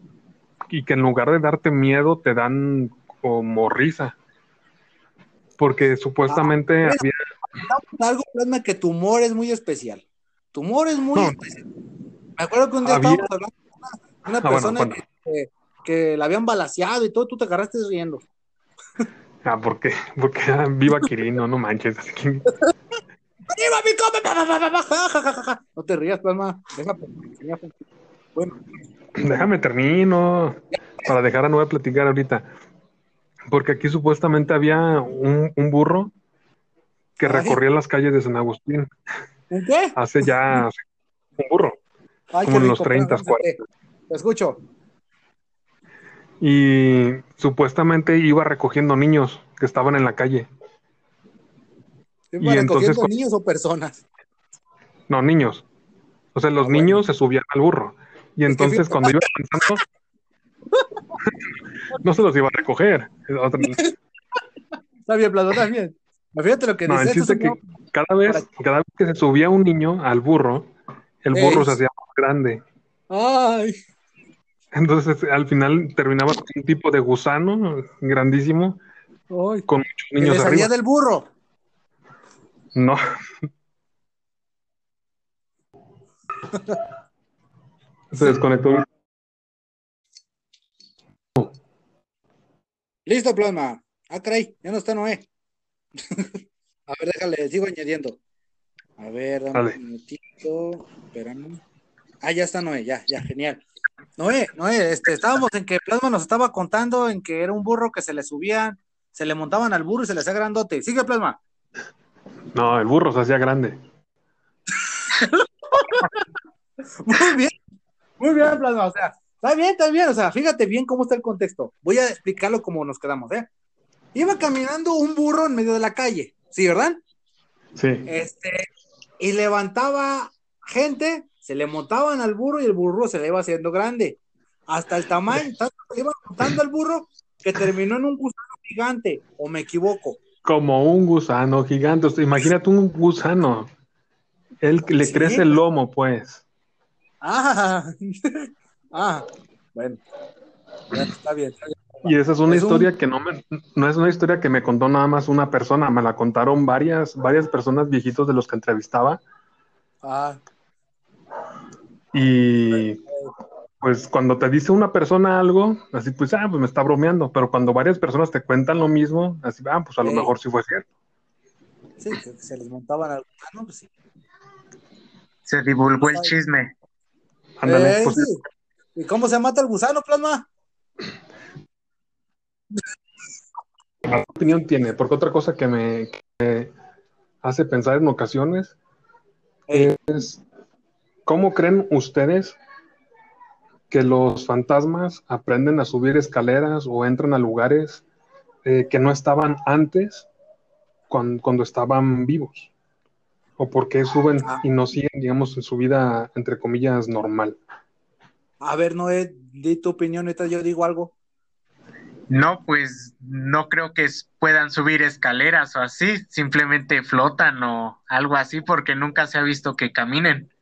y que en lugar de darte miedo te dan como risa. Porque supuestamente mira. había, algo, Plasma, que tu humor es muy especial. Tu humor es muy No. especial. Me acuerdo que un día Había- estábamos hablando con una, una Ah, persona bueno. Que, la habían balaseado y todo, tú te agarraste riendo. ah, porque, porque viva Quirino, no manches. que- ¡Arriba, mi come! No te rías, Plasma. Bueno, Déjame termino para dejar a Noé platicar ahorita. Porque aquí supuestamente había un, un burro que Ay. recorría las calles de San Agustín ¿un qué? hace ya hace- un burro. Ay, como en los rico, 30, Plasma, te- Te escucho. Y supuestamente iba recogiendo niños que estaban en la calle. ¿Iba Y entonces recogiendo niños o personas? No, niños. O sea, los Ah, bueno. niños se subían al burro. Y Es entonces cuando iba avanzando, no se los iba a recoger. Está bien, está bien. Fíjate lo que No, chiste esto que cada vez, cada vez que se subía un niño al burro, el Ey. burro se hacía más grande. Ay, Entonces al final terminaba con un tipo de gusano grandísimo ay. con muchos Que le niños salía arriba. del burro. No. Se desconectó. Listo, Plasma. Ah, caray, ya no está Noé. A ver, déjale, sigo añadiendo. A ver, dame Dale. un minutito. Espérame. Ah, ya está Noé, ya, ya, genial. Noé, Noé, este, estábamos en que Plasma nos estaba contando en que era un burro que se le subían, se le montaban al burro y se le hacía grandote. Sigue, Plasma. No, el burro se hacía grande. Muy bien, muy bien, Plasma. O sea, está bien, está bien. O sea, fíjate bien cómo está el contexto. Voy a explicarlo como nos quedamos, ¿eh? Iba caminando un burro en medio de la calle, ¿sí, verdad? Sí. Este, y levantaba gente, se le montaban al burro y el burro se le iba haciendo grande. Hasta el tamaño, tanto iba montando al burro que terminó en un gusano gigante, o me equivoco. Como un gusano gigante. Imagínate un gusano. Él le Sí. crece el lomo, pues. Ah, ah, bueno, Bueno, está bien, está bien. Y esa es una Es un- historia que no me, no es una historia que me contó nada más una persona, me la contaron varias, varias personas viejitos de los que entrevistaba. Ah, Y pues cuando te dice una persona algo, así pues, ah, pues me está bromeando, pero cuando varias personas te cuentan lo mismo, así, ah, pues a lo mejor sí fue cierto. Sí, que se les montaban al gusano, pues sí. Se divulgó el chisme. Ándale, Eh, pues, sí. ¿Y cómo se mata el gusano, plasma? ¿Qué opinión tiene? Porque otra cosa que me, que me hace pensar en ocasiones es, ¿cómo creen ustedes que los fantasmas aprenden a subir escaleras o entran a lugares eh, que no estaban antes cuan- cuando, estaban vivos? ¿O por qué suben Ah. y no siguen, digamos, en su vida, entre comillas, normal? A ver, Noé, di tu opinión, ahorita yo digo algo. No, pues no creo que puedan subir escaleras o así, simplemente flotan o algo así porque nunca se ha visto que caminen.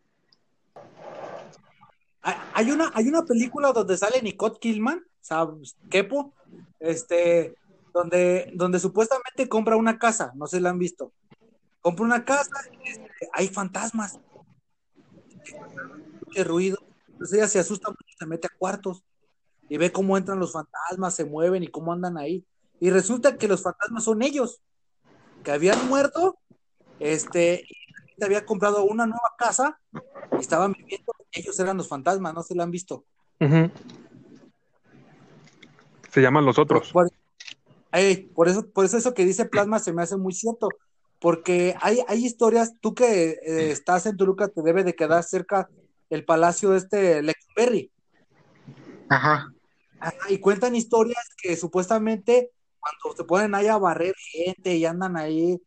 Hay- una, hay una película donde sale Nicole Kidman, ¿sabes? Kepo, este, donde, donde supuestamente compra una casa, no sé si la han visto. Compra una casa, este, hay fantasmas. Qué ruido. Entonces ella se asusta mucho, se mete a cuartos y ve cómo entran los fantasmas, se mueven y cómo andan ahí. Y resulta que los fantasmas son ellos, que habían muerto, este, y había comprado una nueva casa y estaban viviendo, ellos eran los fantasmas, no se la han visto. Se llaman los otros. Por, eso, por eso eso que dice Plasma se me hace muy cierto, porque hay, hay historias, tú que eh, estás en Toluca te debe de quedar cerca el palacio este Lexberry, Ajá. Y cuentan historias que supuestamente cuando se ponen ahí a barrer gente y andan ahí,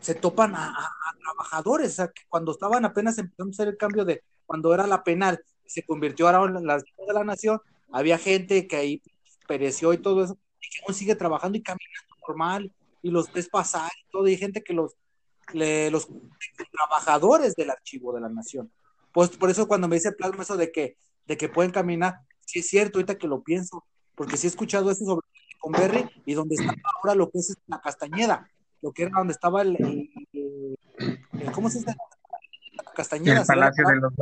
se topan a, a- a trabajadores, o sea, que cuando estaban apenas empezando a hacer el cambio de cuando era la penal, se convirtió ahora en la de la nación, había gente que ahí pereció y todo eso, y que aún sigue trabajando y caminando normal, y los ves pasar y todo, y hay gente que los, le- los trabajadores del archivo de la nación. Pues por eso cuando me dice Plasma eso de que, de que pueden caminar, sí es cierto, ahorita que lo pienso, porque sí he escuchado eso sobre con Berry y donde está ahora lo que es la Castañeda, lo que era donde estaba el, el- el- el- ¿cómo se dice? La Castañeda. El ¿se ve la Palacio de los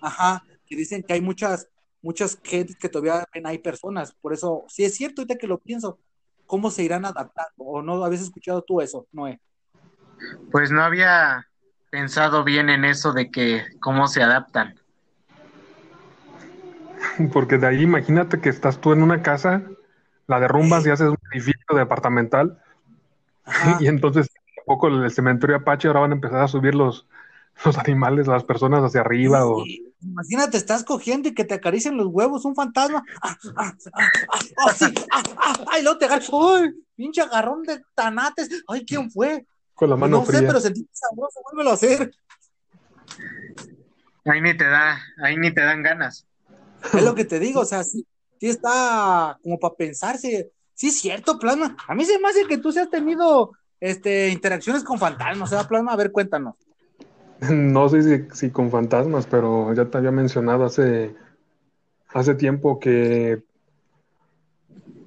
Ajá, que dicen que hay muchas, muchas gentes que todavía ven hay personas, por eso, sí es cierto, ahorita que lo pienso, ¿cómo se irán adaptando? ¿O no habías escuchado tú eso, Noé? Pues no había pensado bien en eso de que cómo se adaptan. Porque de ahí imagínate que estás tú en una casa, la derrumbas y haces un edificio departamental Ajá. y entonces un poco el cementerio Apache ahora van a empezar a subir los, los animales, las personas hacia arriba o... Imagínate, estás cogiendo y que te acaricien los huevos un fantasma. Ah, ah, ah, ah, ah, sí, ah, ah, ay, luego te. ¡Ay! Pinche agarrón de tanates. Ay, ¿quién fue? con la mano no sé, fría. pero sentí sabroso, vuélvelo a hacer. Ahí ni te da, ahí ni te dan ganas. Es lo que te digo, o sea, sí, sí está como para pensarse. Sí, es cierto, Plasma. A mí se me hace que tú sí has tenido este, interacciones con fantasmas, ¿verdad, Plasma? A ver, cuéntanos. No sé si, si con fantasmas, pero ya te había mencionado hace, hace tiempo que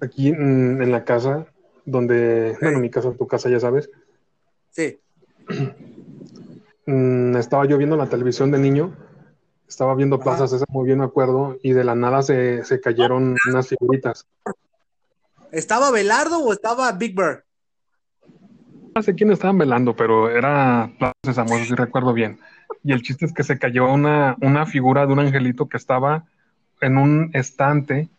aquí en, la casa, donde, bueno, mi casa, tu casa, ya sabes, Sí. mm, estaba yo viendo la televisión de niño, estaba viendo Plaza Ajá. César, muy bien me acuerdo, y de la nada se, se cayeron unas figuritas. ¿Estaba Belardo o estaba Big Bird? No sé quién estaban velando, pero era Plaza Sésamo, eso sí recuerdo bien. Y el chiste es que se cayó una, una figura de un angelito que estaba en un estante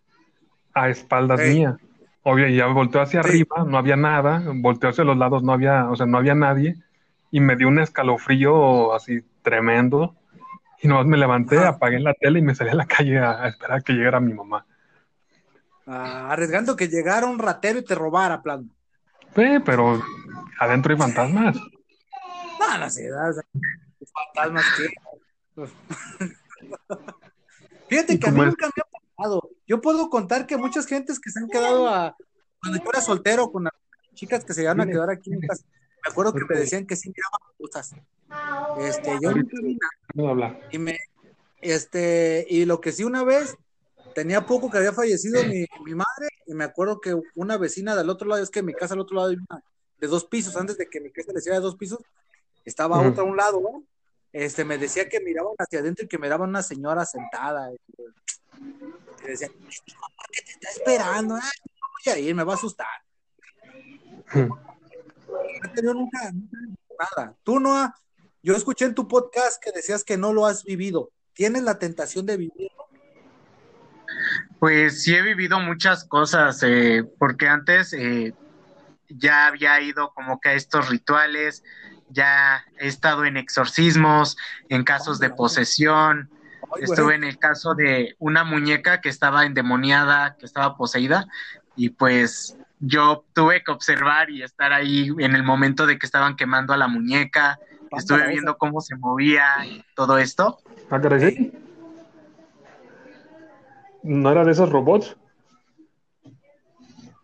a espaldas mía. Obvio, y ya volteó hacia Sí. arriba, no había nada, volteó hacia los lados, no había, o sea, no había nadie, y me dio un escalofrío así tremendo. Y nomás me levanté, apagué la tele y me salí a la calle a, a esperar a que llegara mi mamá. Ah, arriesgando que llegara un ratero y te robara, Plasma. Eh, pero adentro hay fantasmas. No, no sé, fantasmas que. Fíjate ¿Y que a mí es? nunca me ha pasado. Yo puedo contar que muchas gentes que se han quedado a. Cuando yo era soltero con las chicas que se iban a quedar aquí en casa, me acuerdo que me decían que sí miraban cosas. Este, yo. No. Y me, este, y lo que sí una vez, tenía poco que había fallecido mi, mi madre, y me acuerdo que una vecina del otro lado, es que mi casa al otro lado una de dos pisos, antes de que mi casa le hiciera de dos pisos, estaba otra a un lado, ¿no? Este, me decía que miraban hacia adentro y que miraban una señora sentada. y, Y decía, "Ay, tu mamá que te está esperando, ay, no voy a ir, me va a asustar. Tenido nunca, nunca nada. Tú no, ha- yo escuché en tu podcast que decías que no lo has vivido. ¿Tienes la tentación de vivirlo? Pues sí he vivido muchas cosas, eh, porque antes eh, ya había ido como que a estos rituales, ya he estado en exorcismos, en casos de posesión, estuve en el caso de una muñeca que estaba endemoniada, que estaba poseída, y pues yo tuve que observar y estar ahí en el momento de que estaban quemando a la muñeca, estuve Pámpara, viendo cómo se movía y todo esto. Ah, ¿sí? ¿No era de esos robots?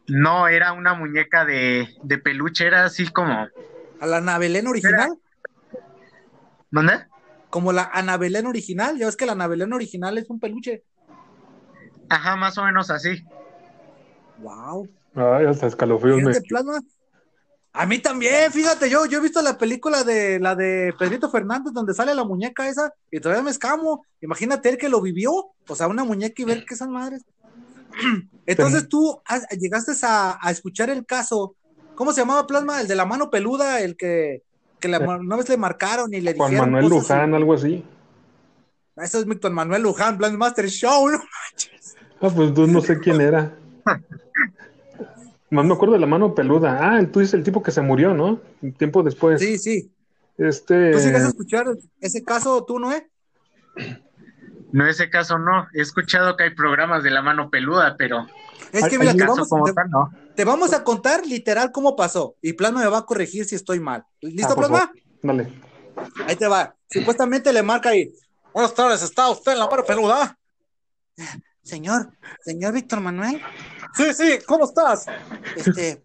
No era una muñeca de, de peluche, era así como... ¿A la Anabelén original? ¿Dónde? Como la Anabelén original. Ya ves que la Anabelén original es un peluche. Ajá, más o menos así. Wow. Ay, hasta escalofríos me... de plasma. A mí también, fíjate, yo, yo he visto la película de la de Pedrito Fernández donde sale la muñeca esa y todavía me escamo. Imagínate él que lo vivió, o sea, una muñeca y ver que esas madres. Entonces tú has- llegaste a, a escuchar el caso, ¿cómo se llamaba Plasma? El de la mano peluda, el que, que la- una vez le marcaron y le Juan dijeron. Manuel cosas Luján, algo así. así. Eso es Víctor Manuel Luján, Plasma Master Show, ¿no? Ah, pues tú no sé quién era. Más me acuerdo de la mano peluda. Ah, tú dices el tipo que se murió, ¿no? Un tiempo después. Sí, sí. Este. ¿Tú llegaste a escuchar ese caso, tú, Noé? No, ese caso no. He escuchado que hay programas de la mano peluda, pero Es que mira, te vamos, como te- tal, no. Te vamos a contar literal cómo pasó. Y Plasma me va a corregir si estoy mal. ¿Listo, Ah, Plasma? Dale. Ahí te va. Supuestamente le marca ahí. Buenas tardes, ¿está usted en la mano peluda? Señor, señor Víctor Manuel. Sí, sí, ¿cómo estás? Este,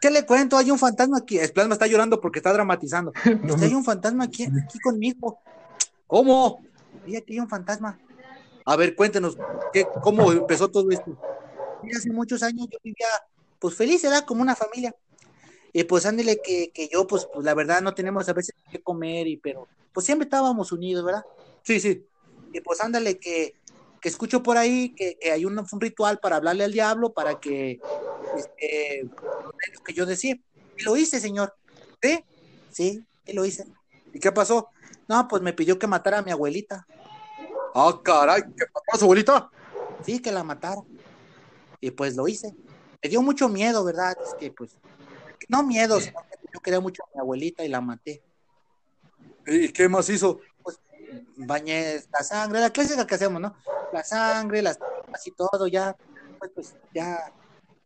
¿qué le cuento? Hay un fantasma aquí. El Plasma está llorando porque está dramatizando. Este, hay un fantasma aquí, aquí conmigo. ¿Cómo? Sí, aquí hay un fantasma. A ver, cuéntenos, ¿qué, ¿cómo empezó todo esto? Y hace muchos años yo vivía, pues feliz, era como una familia. Y pues ándele que, que yo, pues, pues la verdad no tenemos a veces qué comer, y pero pues siempre estábamos unidos, ¿verdad? Sí, sí. Y pues ándale que, que escucho por ahí que, que hay un, un ritual para hablarle al diablo para que, este, lo que yo decía. Y lo hice, señor. ¿Sí? Sí, y lo hice. ¿Y qué pasó? No, pues me pidió que matara a mi abuelita. Ah, caray, ¿qué pasó, abuelita? Sí, que la matara. Y pues lo hice. Me dio mucho miedo, ¿verdad? Es que pues, no miedo, sino que yo quería mucho a mi abuelita y la maté. ¿Y qué más hizo? Bañé la sangre, la clásica que hacemos, ¿no? La sangre, las así todo, ya, pues, pues ya,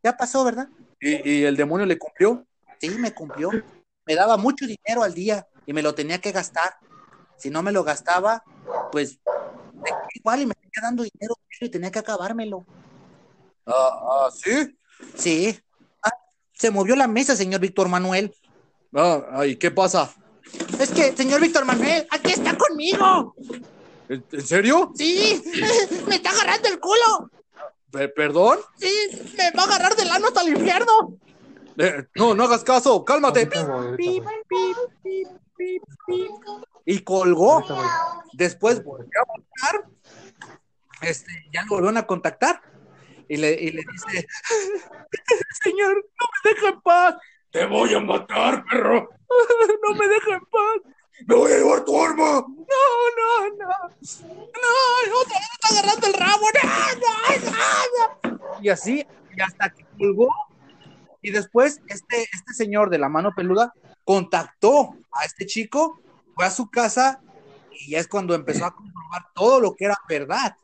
ya pasó, ¿verdad? ¿Y, ¿Y el demonio le cumplió? Sí, me cumplió. Me daba mucho dinero al día y me lo tenía que gastar. Si no me lo gastaba, pues igual y me seguía dando dinero y tenía que acabármelo. Ah, ah, ¿sí? Sí. Ah, se movió la mesa, señor Víctor Manuel. Ah, ay, ¿qué pasa? Es que, señor Víctor Manuel, aquí está conmigo. ¿En, en serio? Sí, me está agarrando el culo. ¿Perdón? Sí, me va a agarrar del ano hasta el infierno. Eh, no, no hagas caso, cálmate. Pip, pip, pip. Y colgó. Después volvió a marcar. Este, ya lo volvieron a contactar. Y le, y le dice: Señor, no me deja en paz. Te voy a matar, perro. No me deja en paz. Me voy a llevar tu arma. No, no, no. No, otra vez está agarrando el rabo. No, no, no. Y así, y hasta que colgó. Y después, este, este señor de la mano peluda contactó a este chico, fue a su casa y ya es cuando empezó a comprobar todo lo que era verdad.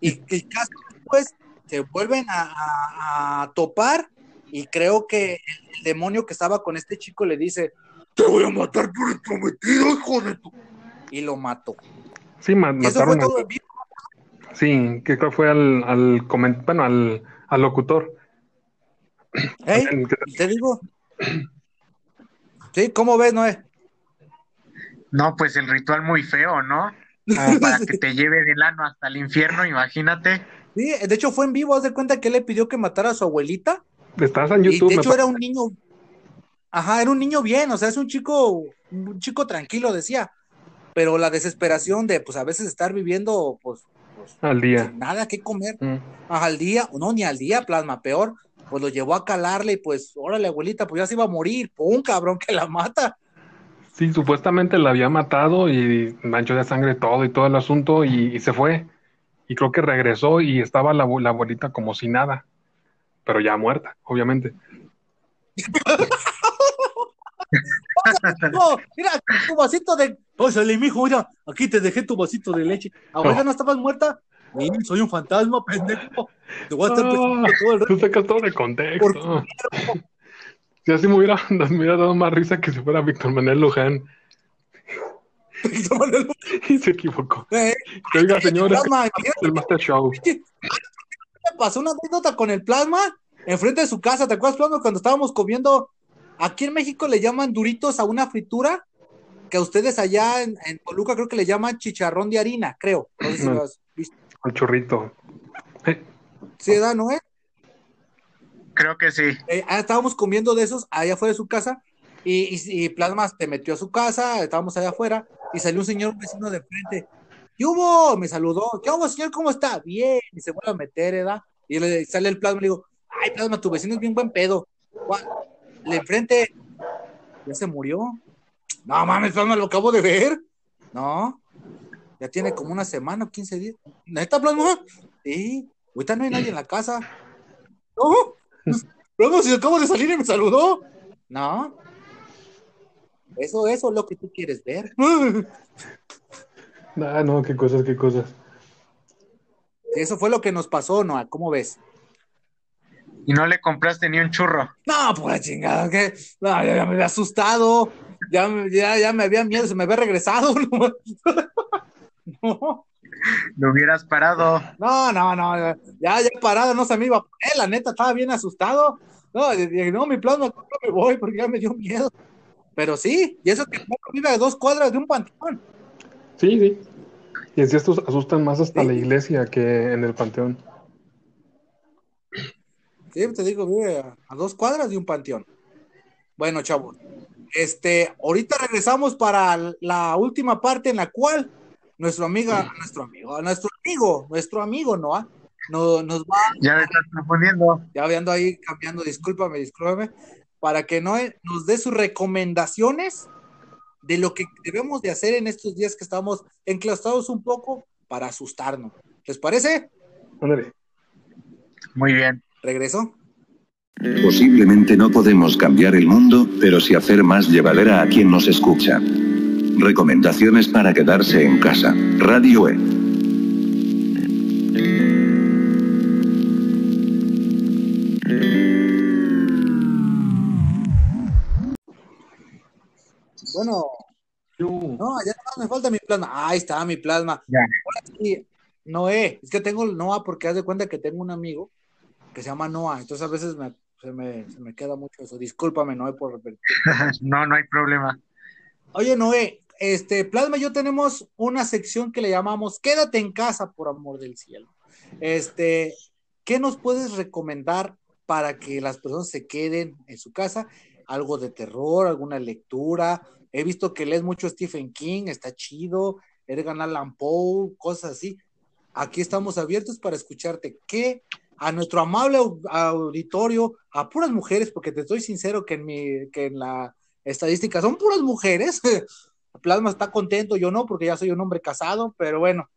Y el caso después se vuelven a, a- a topar y creo que el, el demonio que estaba con este chico le dice, te voy a matar por el prometido, hijo de tu... Y lo mató. Sí, ma- Y eso fue mataron todo al, en vivo. sí, que creo que fue al, al coment- bueno, al, al locutor. Que- Te digo. Sí, ¿cómo ves, Noé? No, pues el ritual muy feo, ¿no? Como para que te lleve del ano hasta el infierno, imagínate. Sí, de hecho fue en vivo, haz de cuenta que él le pidió que matara a su abuelita. Estás en Y YouTube. de hecho era un niño, ajá, era un niño bien, o sea, es un chico, un chico tranquilo, decía. Pero la desesperación de, pues, a veces estar viviendo, pues, pues, Al día. nada que comer. Mm. Ajá, al día, no, ni al día, plasma, peor. Pues lo llevó a calarle y pues, órale, abuelita, pues ya se iba a morir. Pum, cabrón, que la mata. Sí, supuestamente la había matado y manchó de sangre todo y todo el asunto y, y se fue. Y creo que regresó y estaba la, la abuelita como si nada, pero ya muerta, obviamente. No, mira, tu vasito de. Ósale, mijo, mira, aquí te dejé tu vasito de leche. Abuela, ¿no estabas muerta? Sí, soy un fantasma, pendejo. Te voy a estar persiguiendo todo el tú sacas todo de contexto. Si así me hubiera, me hubiera dado más risa que si fuera Víctor Manuel Luján resto. y se equivocó. Eh, Oiga, señores, el Master Show. Pasó una anécdota con el plasma enfrente de su casa. ¿Te acuerdas, plasma, cuando estábamos comiendo? Aquí en México le llaman duritos a una fritura que a ustedes allá en, en Toluca creo que le llaman chicharrón de harina, creo. No sé si No. lo has visto. El churrito. Eh, Sí, ¿verdad, Noé? Creo que sí. Eh, ah, estábamos comiendo de esos allá afuera de su casa y, y, y Plasma te metió a su casa, estábamos allá afuera y salió un señor vecino de frente. ¿Qué hubo? Me saludó. ¿Qué hubo, señor? ¿Cómo está? Bien. Y se vuelve a meter, ¿verdad? Y le sale el Plasma y le digo, ay, Plasma, tu vecino es bien buen pedo. Le enfrente, ya se murió. No mames, Plasma, lo acabo de ver. No, ya tiene como una semana o 15 días. ¿Neta, Plasma? Sí, ahorita no hay nadie en la casa. No, Luego, si acabo de salir y me saludó. No. Eso, eso es lo que tú quieres ver. Ah, no, qué cosas, qué cosas. Eso fue lo que nos pasó, Noah. ¿Cómo ves? Y no le compraste ni un churro. No, por la chingada, que no, ya, ya me había asustado. Ya, me- ya, ya me había miedo, se me había regresado. No, Lo hubieras parado. no, no, no. Ya, ya parado, no se me iba a poner. La neta, estaba bien asustado. No, dije, no, mi plan no me voy porque ya me dio miedo. Pero sí, y eso que vive a dos cuadras de un panteón. Sí, sí. Y en sí estos asustan más hasta Sí. la iglesia que en el panteón. Sí, te digo, vive a, dos cuadras de un panteón. Bueno, chavos, este, ahorita regresamos para la última parte en la cual nuestro amiga, nuestro amigo, nuestro amigo, nuestro amigo Noah, no, nos va, Ya me estás confundiendo. ya ando ahí cambiando, discúlpame, discúlpame, para que Noé nos dé sus recomendaciones de lo que debemos de hacer en estos días que estamos enclaustrados un poco para asustarnos. ¿Les parece? Ándale. Muy bien. Regreso. Posiblemente no podemos cambiar el mundo, pero sí hacer más llevadera a quien nos escucha. Recomendaciones para quedarse en casa. Radio E. Bueno, No, ya no me falta mi plasma. Ahí está mi plasma. Ya. Ahora sí, Noé, es que tengo el Noah porque haz de cuenta que tengo un amigo que se llama Noah, entonces a veces me, se, me, se me queda mucho eso. Discúlpame, Noé, por repetir. no, no hay problema. Oye, Noé, este, Plasma y yo tenemos una sección que le llamamos Quédate en casa, por amor del cielo. Este, ¿qué nos puedes recomendar para que las personas se queden en su casa? Algo de terror, alguna lectura. He visto que lees mucho Stephen King, está chido. Edgar Allan Poe, cosas así. Aquí estamos abiertos para escucharte. ¿Qué a nuestro amable au- auditorio, a puras mujeres, porque te estoy sincero que en mi, que en la estadística son puras mujeres. Plasma está contento, yo no, porque ya soy un hombre casado, pero bueno,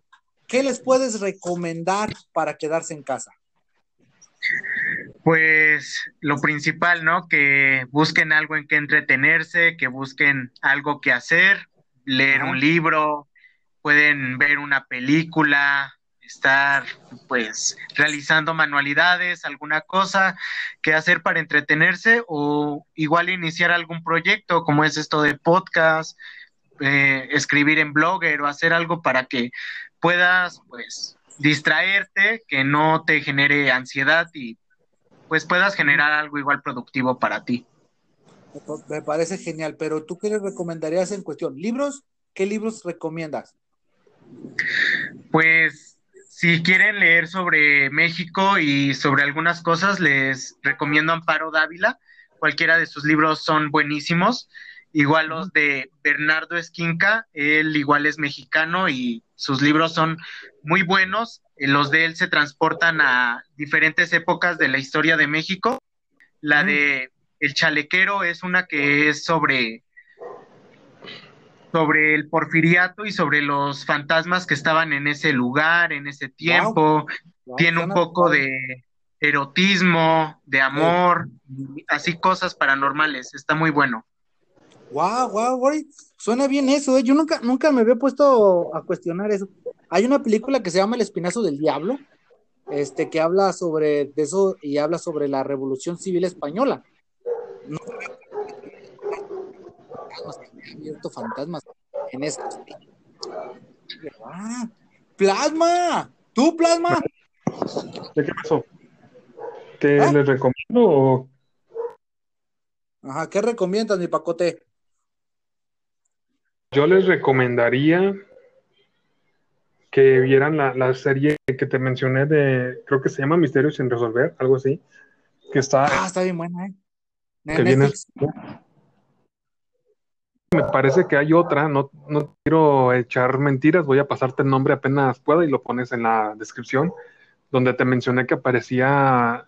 ¿qué les puedes recomendar para quedarse en casa? Pues lo principal, ¿no? Que busquen algo en que entretenerse, que busquen algo que hacer, leer un libro, pueden ver una película, estar pues realizando manualidades, alguna cosa que hacer para entretenerse o igual iniciar algún proyecto como es esto de podcast, eh, escribir en blogger o hacer algo para que puedas pues distraerte, que no te genere ansiedad y pues puedas generar algo igual productivo para ti. Me parece genial, pero ¿tú qué les recomendarías en cuestión? ¿Libros? ¿Qué libros recomiendas? Pues si quieren leer sobre México y sobre algunas cosas, les recomiendo Amparo Dávila. Cualquiera de sus libros son buenísimos Igual los de Bernardo Esquinca, él igual es mexicano y sus libros son muy buenos. Eh, Los de él se transportan a diferentes épocas de la historia de México. La de El Chalequero es una que es sobre sobre el porfiriato y sobre los fantasmas que estaban en ese lugar, en ese tiempo. Wow, Tiene un poco de erotismo, de amor, así cosas paranormales. Está muy bueno. Wow, wow. Suena bien eso, ¿eh? Yo nunca, nunca me había puesto a cuestionar eso. Hay una película que se llama El Espinazo del Diablo, este, que habla sobre de eso y habla sobre la Revolución Civil Española. No abierto fantasmas en eso. Ah, plasma, tú plasma. ¿De qué pasó? ¿Qué ¿Ah? les recomiendo? o- Ajá, ¿qué recomiendas, mi pacote? Yo les recomendaría que vieran la, la serie que te mencioné de, creo que se llama Misterios sin resolver, algo así, que está, Ah, está bien buena, ¿eh? Que viene, me parece que hay otra, no, no quiero echar mentiras, voy a pasarte el nombre apenas pueda y lo pones en la descripción, donde te mencioné que aparecía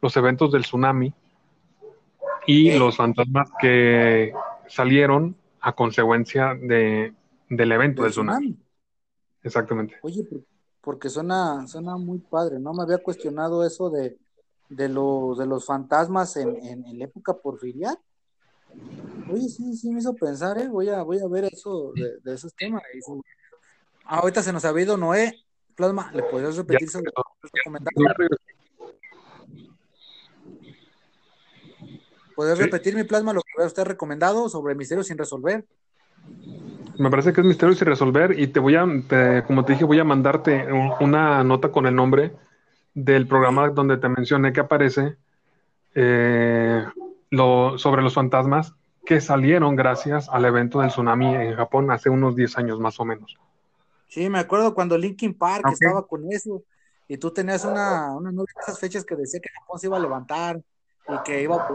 los eventos del tsunami y los fantasmas que salieron a consecuencia de, del evento Del del tsunami. tsunami. Exactamente. Oye, por- porque suena, suena muy padre, ¿no? Me había cuestionado eso de, de los, de los fantasmas en, en, en la época porfirial. Oye, sí, sí me hizo pensar, ¿eh? Voy a, voy a ver eso de, de esos temas. Ah, ahorita se nos ha ido Noé. Plasma, ¿le podrías repetir sobre. ¿Podrías Sí. repetir mi plasma lo que había usted recomendado sobre Misterios sin resolver? Me parece que es misterio sin resolver y te voy a, te- como te dije, voy a mandarte un- una nota con el nombre del programa donde te mencioné que aparece eh, lo, sobre los fantasmas que salieron gracias al evento del tsunami en Japón hace unos 10 años más o menos. Sí, me acuerdo cuando Linkin Park Ok. estaba con eso y tú tenías una, una de esas fechas que decía que Japón se iba a levantar y que iba a.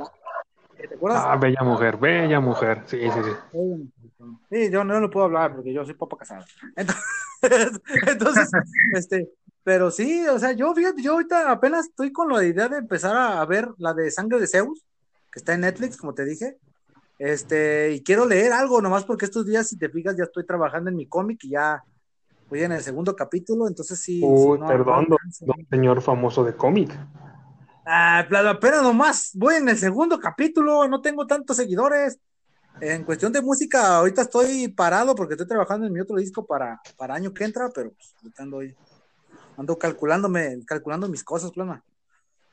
¿Te acuerdas? Ah, bella mujer, bella mujer. Sí, sí, sí. Sí, yo no lo puedo hablar porque yo soy papá casado. Entonces, entonces, este, pero sí, o sea, yo fíjate, yo ahorita apenas estoy con la idea de empezar a, ver la de Sangre de Zeus, que está en Netflix, como te dije. Este, y quiero leer algo, nomás porque estos días, si te fijas, ya estoy trabajando en mi cómic y ya voy en el segundo capítulo, entonces sí. Uy, no- perdón, no- don, don señor famoso de cómic. Ah, apenas nomás, voy en el segundo capítulo, no tengo tantos seguidores. En cuestión de música, ahorita estoy parado porque estoy trabajando en mi otro disco para, para año que entra, pero pues, ando, ando calculándome, calculando mis cosas, plana.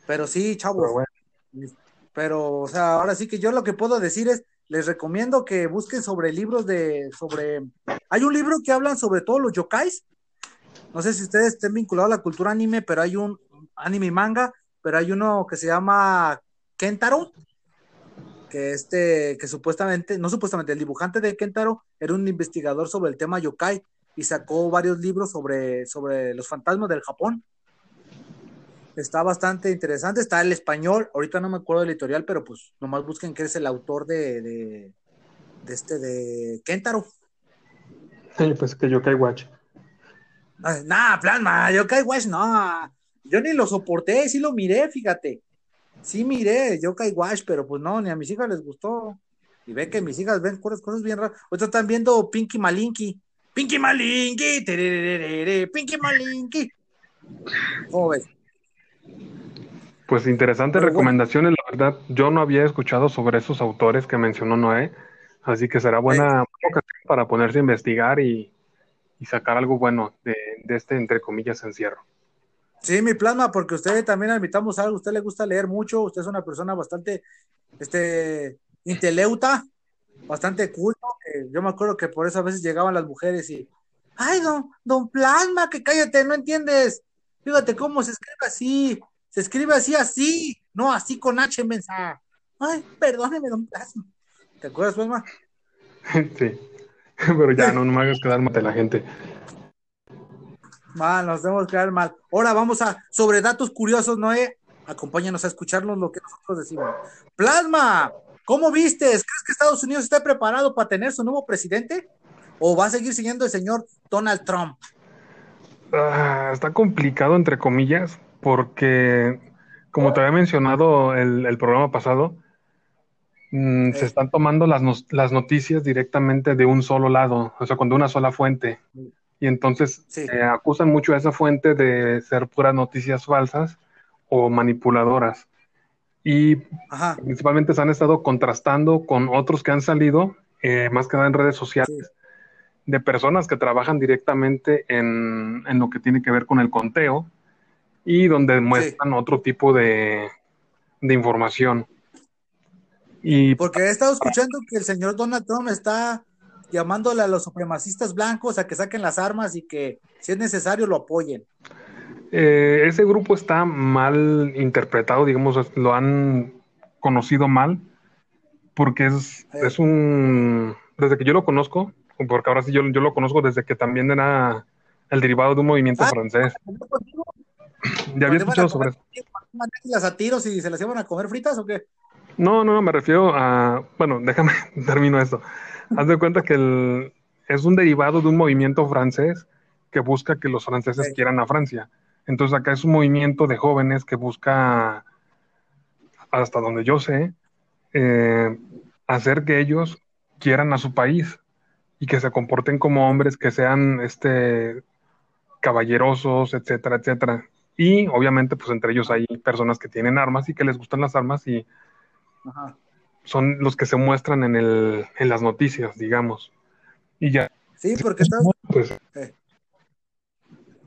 Pero sí, chavos. Pero bueno. Pero, o sea, ahora sí que yo lo que puedo decir es, les recomiendo que busquen sobre libros de, sobre, hay un libro que hablan sobre todos los yokais. No sé si ustedes estén vinculados a la cultura anime, pero hay un anime y manga, pero hay uno que se llama Kentaro, que este, que supuestamente, no supuestamente, el dibujante de Kentaro era un investigador sobre el tema yokai y sacó varios libros sobre, sobre los fantasmas del Japón. Está bastante interesante, está el español, ahorita no me acuerdo del editorial, pero pues nomás busquen que es el autor de, de, de este, de Kentaro. Pues que yo Watch. Ay, Nah, plasma, Yokai Watch, no. Yo ni lo soporté, sí lo miré, fíjate. Sí miré Yokai Watch, pero pues no, ni a mis hijas les gustó. Y ve que mis hijas ven cosas, cosas bien raras. Ahorita están viendo Pinky Malinky. Pinky Malinky, Pinky Malinky. ¿Cómo ves? Pues interesantes bueno. recomendaciones, la verdad. Yo no había escuchado sobre esos autores que mencionó Noé, así que será buena ocasión para ponerse a investigar y, y sacar algo bueno de, de este, entre comillas, encierro. Sí, mi plasma, porque usted también admitamos algo, usted le gusta leer mucho, usted es una persona bastante, este, inteleuta, bastante culto, yo me acuerdo que por eso a veces llegaban las mujeres y, ay, don, don Plasma, que cállate, no entiendes, fíjate cómo se escribe así, se escribe así, así, no así con H, mensa, ay, perdóneme, don Plasma, ¿te acuerdas, Plasma? sí, pero ya no, no me hagas quedar mal de la gente. Mal, nos debemos quedar mal. Ahora vamos a, sobre datos curiosos, Noé, acompáñanos a escucharnos lo que nosotros decimos. Plasma, ¿Cómo viste? ¿Crees que Estados Unidos está preparado para tener su nuevo presidente? ¿O va a seguir siguiendo el señor Donald Trump? Ah, está complicado, entre comillas, porque, como te había mencionado el, el programa pasado, mm, se están tomando las, las noticias directamente de un solo lado, o sea, con de una sola fuente. Y entonces Sí. eh, acusan mucho a esa fuente de ser puras noticias falsas o manipuladoras. Y Ajá. principalmente se han estado contrastando con otros que han salido, eh, más que nada en redes sociales, de personas que trabajan directamente en, en lo que tiene que ver con el conteo y donde muestran otro tipo de, de información. Y Porque he estado escuchando que el señor Donald Trump está llamándole a los supremacistas blancos a que saquen las armas y que si es necesario lo apoyen. eh, ese grupo está mal interpretado, digamos, lo han conocido mal, porque es, Eh. es un, desde que yo lo conozco, porque ahora sí yo, yo lo conozco desde que también era el derivado de un movimiento Ah, francés. Ya había ¿Cuándo iban a escuchado sobre eso. ¿Iban las a tiros y se las iban a comer fritas o qué? No, no, no, me refiero a, bueno, déjame, termino esto. Haz de cuenta que el, es un derivado de un movimiento francés que busca que los franceses Sí. quieran a Francia. Entonces acá es un movimiento de jóvenes que busca, hasta donde yo sé, eh, hacer que ellos quieran a su país y que se comporten como hombres, que sean este caballerosos, etcétera, etcétera. Y obviamente, pues entre ellos hay personas que tienen armas y que les gustan las armas y Ajá. Son los que se muestran en el, en las noticias, digamos. Y ya, Sí, porque estaba, pues, eh,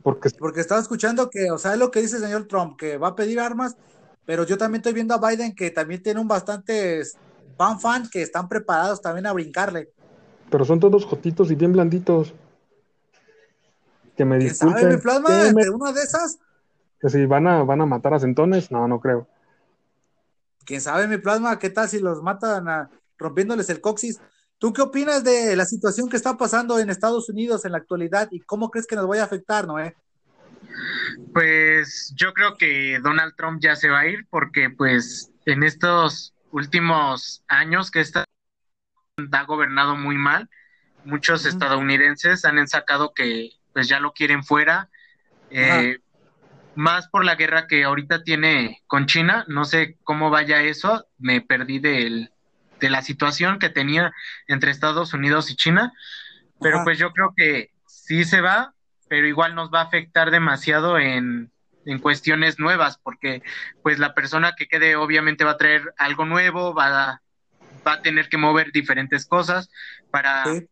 porque porque estaba escuchando que, o sea, es lo que dice el señor Trump, que va a pedir armas, pero yo también estoy viendo a Biden que también tiene un bastante fan fan que están preparados también a brincarle. pero son todos jotitos y bien blanditos. Que me ¿Quién sabe, mi disculpen. plasma? que me- Entre una de esas, que si van a, van a matar a centones, no, no creo. Quién sabe, mi plasma, qué tal si los matan a- rompiéndoles el coxis. ¿Tú qué opinas de la situación que está pasando en Estados Unidos en la actualidad y cómo crees que nos vaya a afectar, Noé? Pues yo creo que Donald Trump ya se va a ir porque pues en estos últimos años que está ha gobernado muy mal, muchos estadounidenses han sacado que pues ya lo quieren fuera, eh, más por la guerra que ahorita tiene con China, no sé cómo vaya eso, me perdí del, de la situación que tenía entre Estados Unidos y China, pero Ajá. pues yo creo que sí se va, pero igual nos va a afectar demasiado en, en cuestiones nuevas, porque pues la persona que quede obviamente va a traer algo nuevo, va a, va a tener que mover diferentes cosas para Sí.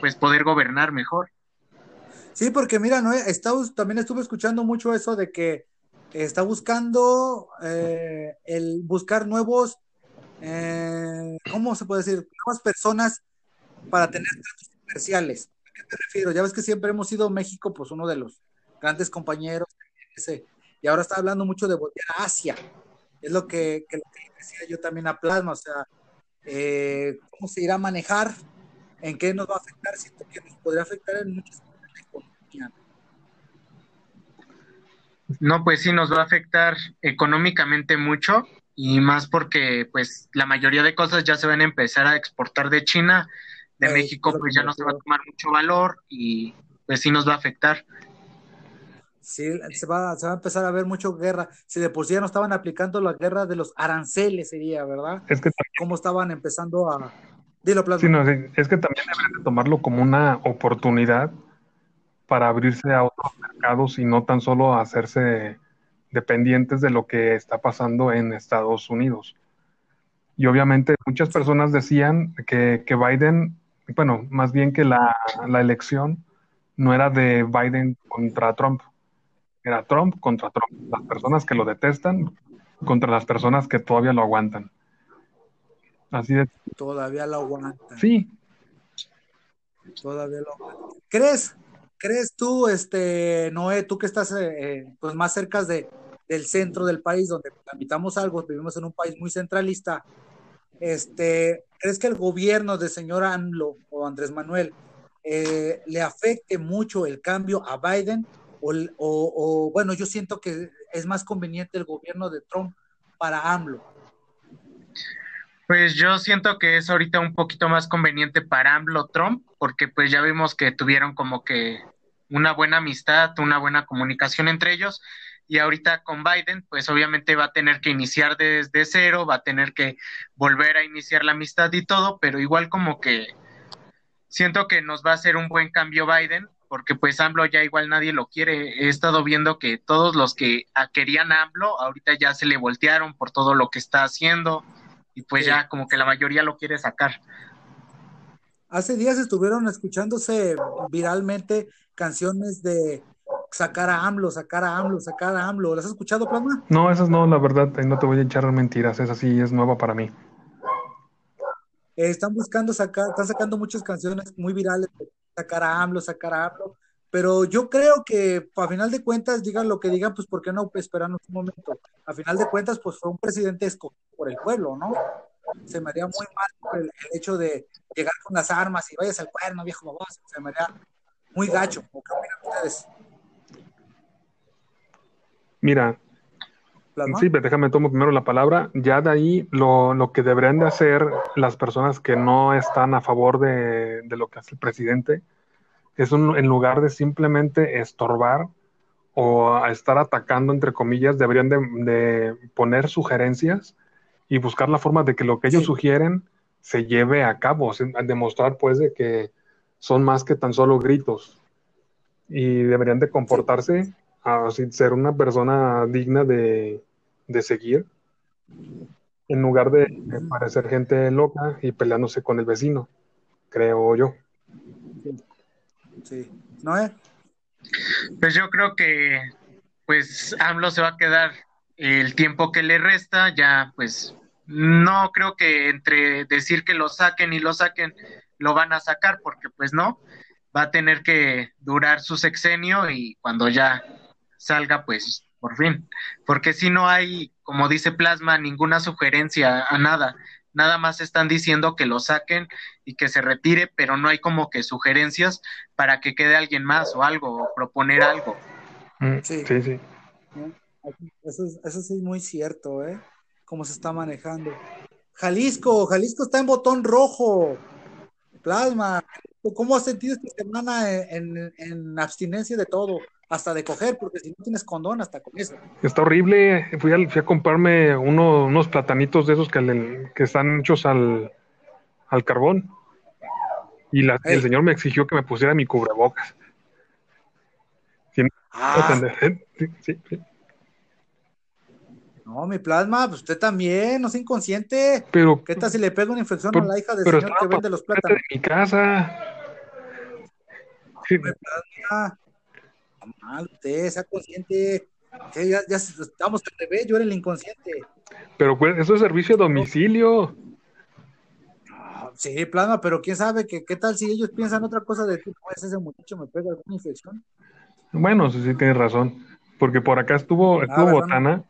pues poder gobernar mejor. Sí, porque mira, Noé, está, también estuve escuchando mucho eso de que está buscando eh, el buscar nuevos, eh, ¿cómo se puede decir? Nuevas personas para tener tratos comerciales. ¿A qué me refiero? Ya ves que siempre hemos sido México, pues uno de los grandes compañeros, y ahora está hablando mucho de voltear a Asia. Es lo que, que decía yo también a Plasma, o sea, eh, cómo se irá a manejar, en qué nos va a afectar, siento que nos podría afectar en muchas No, pues sí, nos va a afectar económicamente mucho y más porque pues la mayoría de cosas ya se van a empezar a exportar de China, de México pues ya no se va a tomar mucho valor y pues sí nos va a afectar. Sí, se va, se va a empezar a ver mucho guerra. Si de por sí ya no estaban aplicando la guerra de los aranceles, sería, ¿verdad? Es que también, Cómo estaban empezando a... Dilo, Plasma. sí, no, es que también deberían de tomarlo como una oportunidad para abrirse a otros mercados y no tan solo hacerse dependientes de lo que está pasando en Estados Unidos. Y obviamente muchas personas decían que, que Biden, bueno, más bien que la, la elección no era de Biden contra Trump, era Trump contra Trump. Las personas que lo detestan contra las personas que todavía lo aguantan. Así de, Todavía lo aguantan. sí, Todavía lo aguantan. ¿Crees? ¿Crees tú, este, Noé, tú que estás eh, eh, pues más cerca de, del centro del país, donde habitamos algo, vivimos en un país muy centralista, este, ¿crees que el gobierno del señor AMLO o Andrés Manuel eh, le afecte mucho el cambio a Biden? O, o, o, bueno, yo siento que es más conveniente el gobierno de Trump para AMLO. Pues yo siento que es ahorita un poquito más conveniente para AMLO Trump, porque pues ya vimos que tuvieron como que una buena amistad, una buena comunicación entre ellos, y ahorita con Biden, pues obviamente va a tener que iniciar desde cero, va a tener que volver a iniciar la amistad y todo, pero igual como que siento que nos va a hacer un buen cambio Biden, porque pues AMLO ya igual nadie lo quiere. He estado viendo que todos los que querían AMLO ahorita ya se le voltearon por todo lo que está haciendo y pues ya como que la mayoría lo quiere sacar. Hace días estuvieron escuchándose viralmente canciones de sacar a AMLO, sacar a AMLO, sacar a AMLO. ¿Las has escuchado, Plasma? No, esas no, la verdad, no te voy a echar mentiras, esa sí es nueva para mí. Eh, están buscando sacar, están sacando muchas canciones muy virales, sacar a AMLO, sacar a AMLO, pero yo creo que a final de cuentas, digan lo que digan, pues ¿por qué no esperarnos un momento? A final de cuentas, pues fue un presidente escogido por el pueblo, ¿no? Se me haría muy mal el, hecho de llegar con las armas y vayas al cuerno, viejo baboso, se me haría muy gacho. ¿Qué opinan ustedes? Mira, Sí, déjame tomo primero la palabra. Ya de ahí lo, lo, que deberían de hacer las personas que no están a favor de, de lo que hace el presidente es un, en lugar de simplemente estorbar o estar atacando, entre comillas, deberían de, de, poner sugerencias y buscar la forma de que lo que ellos sugieren se lleve a cabo, demostrar pues de que son más que tan solo gritos y deberían de comportarse así ser una persona digna de, seguir, en lugar de, parecer gente loca y peleándose con el vecino, creo yo. Sí. ¿No es? Pues yo creo que pues AMLO se va a quedar el tiempo que le resta, ya pues no creo que entre decir que lo saquen y lo saquen, lo van a sacar, porque pues no, va a tener que durar su sexenio y cuando ya salga, pues por fin, porque si no hay, como dice Plasma, ninguna sugerencia a nada, nada más están diciendo que lo saquen y que se retire, pero no hay como que sugerencias para que quede alguien más o algo, o proponer algo. Mm, sí, sí. sí. Eso, eso sí es muy cierto, ¿eh? Cómo se está manejando. Jalisco, Jalisco está en botón rojo. Plasma, ¿cómo has sentido esta semana en, en abstinencia de todo? hasta de coger, porque si no tienes condón, hasta con eso. Está horrible. Fui a, fui a comprarme uno, unos platanitos de esos que, que están hechos al, al carbón. Y la, el señor me exigió que me pusiera mi cubrebocas. Ah. No, mi plasma, pues usted también, no es inconsciente. Pero, ¿Qué tal si le pega una infección a la hija del señor que vende los plátanos? de mi casa. Sí. plasma mal, usted sea consciente. Ya, ya, estamos al revés, yo era el inconsciente. Pero pues, eso es servicio a domicilio. sí, plano, pero quién sabe que qué tal si ellos piensan otra cosa de ti, pues ese muchacho me pega alguna infección. Bueno, sí, sí tienes razón. Porque por acá estuvo, ah, estuvo Botana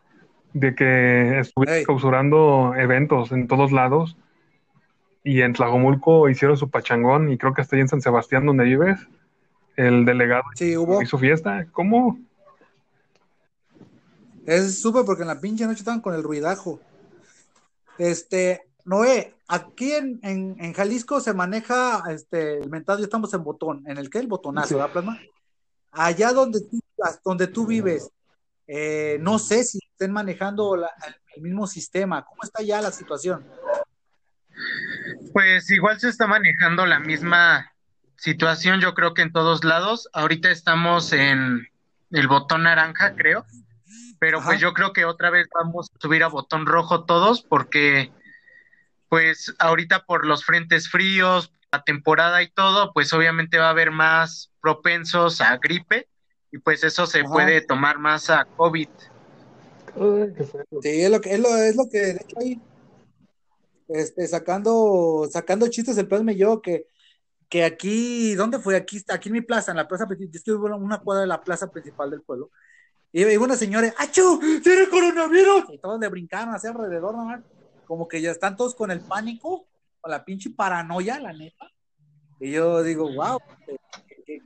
de que estuvieron clausurando eventos en todos lados. Y en Tlajomulco hicieron su pachangón, y creo que hasta ahí en San Sebastián, donde vives, el delegado sí, hubo. hizo fiesta. ¿Cómo? Es súper porque en la pinche noche estaban con el ruidajo. Este, Noé, aquí en, en, Jalisco se maneja este, el mentado, ya estamos en botón, en el que el botonazo, ¿verdad, Plasma? Allá donde tú, donde tú vives, eh, no sé si estén manejando el mismo sistema. ¿Cómo está ya la situación? Pues igual se está manejando la misma situación yo creo que en todos lados. Ahorita estamos en el botón naranja, creo. Pero pues yo creo que otra vez vamos a subir a botón rojo todos porque pues ahorita por los frentes fríos, la temporada y todo, pues obviamente va a haber más propensos a gripe y pues eso se puede tomar más a COVID. Sí, es lo que, es lo, es lo que de hecho ahí, este, sacando, sacando chistes el plasma y yo, que que aquí, ¿dónde fue? Aquí, aquí en mi plaza, en la plaza principal, estuve en una cuadra de la plaza principal del pueblo, y iba una señora, ¡achú! ¡Tiene coronavirus! Y todos le brincaron hacia alrededor, nomás, como que ya están todos con el pánico, con la pinche paranoia, la neta. Y yo digo, wow,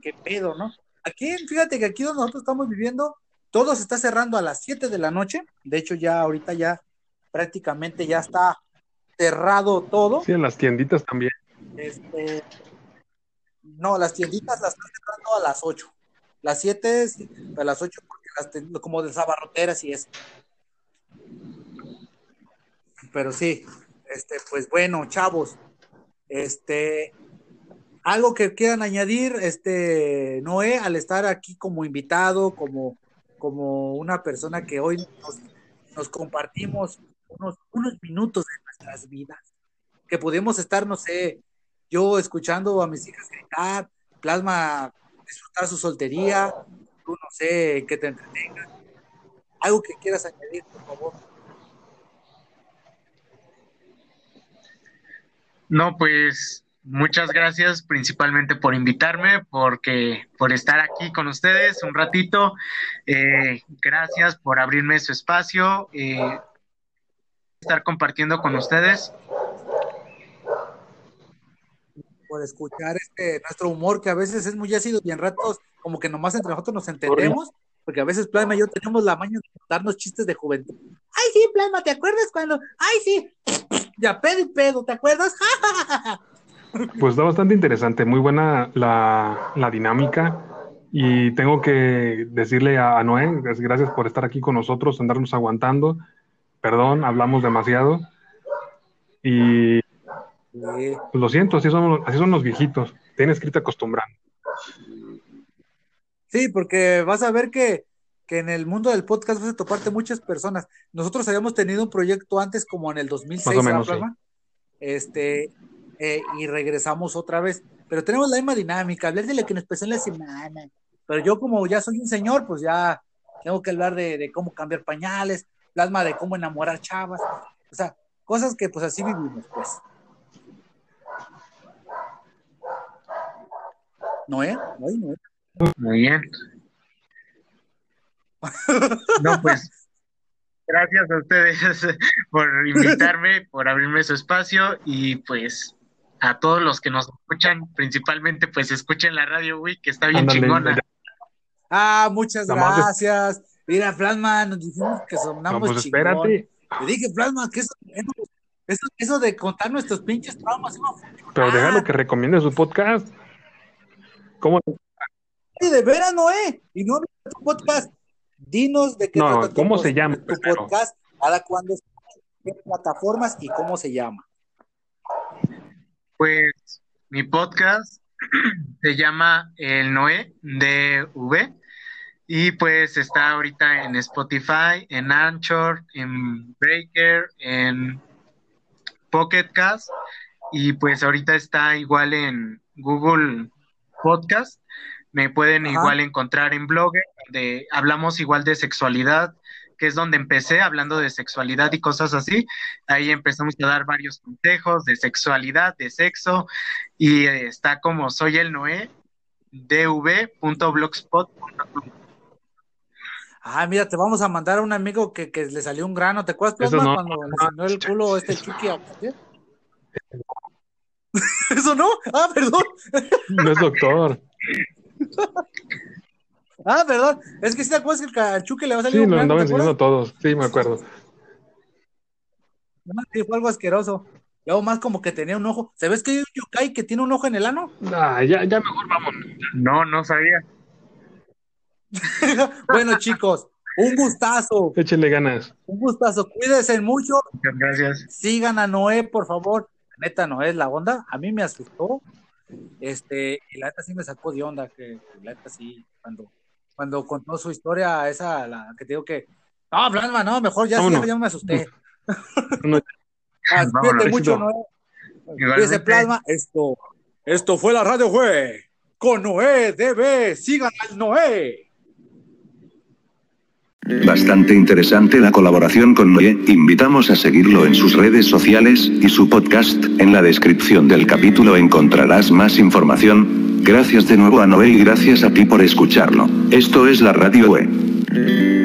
qué, pedo, ¿no? Aquí, fíjate que aquí donde nosotros estamos viviendo, todo se está cerrando a las 7 de la noche. De hecho, ya ahorita ya prácticamente ya está cerrado todo. Sí, en las tienditas también. Este, no, las tienditas las están cerrando a las 8. Las 7, a las 8, porque las como de sabarroteras y eso. Pero sí, este, pues bueno, chavos, este, algo que quieran añadir, este, Noé, al estar aquí como invitado, como, como una persona que hoy nos, compartimos unos, unos minutos de nuestras vidas, que pudimos estar, no sé, yo escuchando a mis hijas gritar, Plasma disfrutar su soltería, tú no sé, que te entretenga. Algo que quieras añadir, por favor. No, pues muchas gracias principalmente por invitarme, porque por estar aquí con ustedes un ratito. Eh, gracias por abrirme su espacio, eh, estar compartiendo con ustedes. por escuchar este nuestro humor, que a veces es muy ácido y en ratos como que nomás entre nosotros nos entendemos, porque a veces Plasma y yo tenemos la maña de darnos chistes de juventud. Ay, sí, Plasma, ¿te acuerdas cuando? Ay, sí, ya pedo y pedo, ¿te acuerdas? Pues está bastante interesante, muy buena la, la dinámica. Y tengo que decirle a, a Noé, gracias por estar aquí con nosotros, andarnos aguantando. Perdón, hablamos demasiado. Y pues, lo siento, así son, así son los viejitos. Tienes que irte acostumbrando. Sí, porque vas a ver que, que en el mundo del podcast vas a toparte muchas personas. Nosotros habíamos tenido un proyecto antes como en el 2006, Más o menos. Este, eh, y regresamos otra vez. Pero tenemos la misma dinámica, hablar de lo que nos pasó en la semana. Pero yo como ya soy un señor, pues ya tengo que hablar de, cómo cambiar pañales, plasma de cómo enamorar chavas. O sea, cosas que pues así vivimos, pues. Noé, Ay, Noé. Muy bien. No, pues gracias a ustedes por invitarme, por abrirme su espacio y pues a todos los que nos escuchan, principalmente pues escuchen la radio, güey, que está bien Ándale, chingona. ya. Ah, muchas gracias. Mira, Plasma, nos dijimos que sonamos No, pues chingón. espérate. Le dije, Plasma, que eso, eso, eso de contar nuestros pinches traumas iba a. Pero déjalo que recomiende su podcast. ¿Cómo? Sí, de veras, Noé. Y no tu podcast. Dinos de qué No, trata tu ¿cómo se llama Tu podcast, cada cuándo, qué plataformas y cómo se llama. Pues mi podcast se llama El Noé de V y pues está ahorita en Spotify, en Anchor, en Breaker, en Pocket Cast y pues ahorita está igual en Google Podcast. Me pueden Ajá. igual encontrar en Blogger, donde hablamos igual de sexualidad, que es donde empecé hablando de sexualidad y cosas así. Ahí empezamos a dar varios consejos de sexualidad, de sexo, y eh, está como soy el Noé, dv.blogspot.com. Ah, mira, te vamos a mandar a un amigo que, que le salió un grano. ¿Te acuerdas, Plasma, no. cuando le enseñó el culo este Chucky? ¿Eso no? Ah, perdón. No es doctor. Ah, perdón. Es que si te acuerdas que al Chucky le va a salir Sí, un lo grano, andaba ¿te enseñando a todos. Sí, me acuerdo. No, sí, fue algo asqueroso. Luego más como que tenía un ojo. ¿Sabes que hay un yokai que tiene un ojo en el ano? Ah, ya, ya mejor vámonos. No, no sabía. bueno, chicos, un gustazo. Échenle ganas. Un gustazo. Cuídense mucho. Muchas gracias. Sigan a Noé, por favor. La neta, Noé es la onda. A mí me asustó. Este, y la neta sí me sacó de onda. Que la neta sí, cuando, cuando contó su historia, esa, la que te digo que. No, Plasma, no, mejor ya, sí, ya me asusté. No, Ah, mucho. Igualmente. Cuídese, Plasma. Esto, esto fue la radio, güey. Con Noé DB. Sigan al Noé. Bastante interesante la colaboración con Noé, invitamos a seguirlo en sus redes sociales y su podcast, en la descripción del capítulo encontrarás más información. Gracias de nuevo a Noé y gracias a ti por escucharlo. Esto es la Radio E.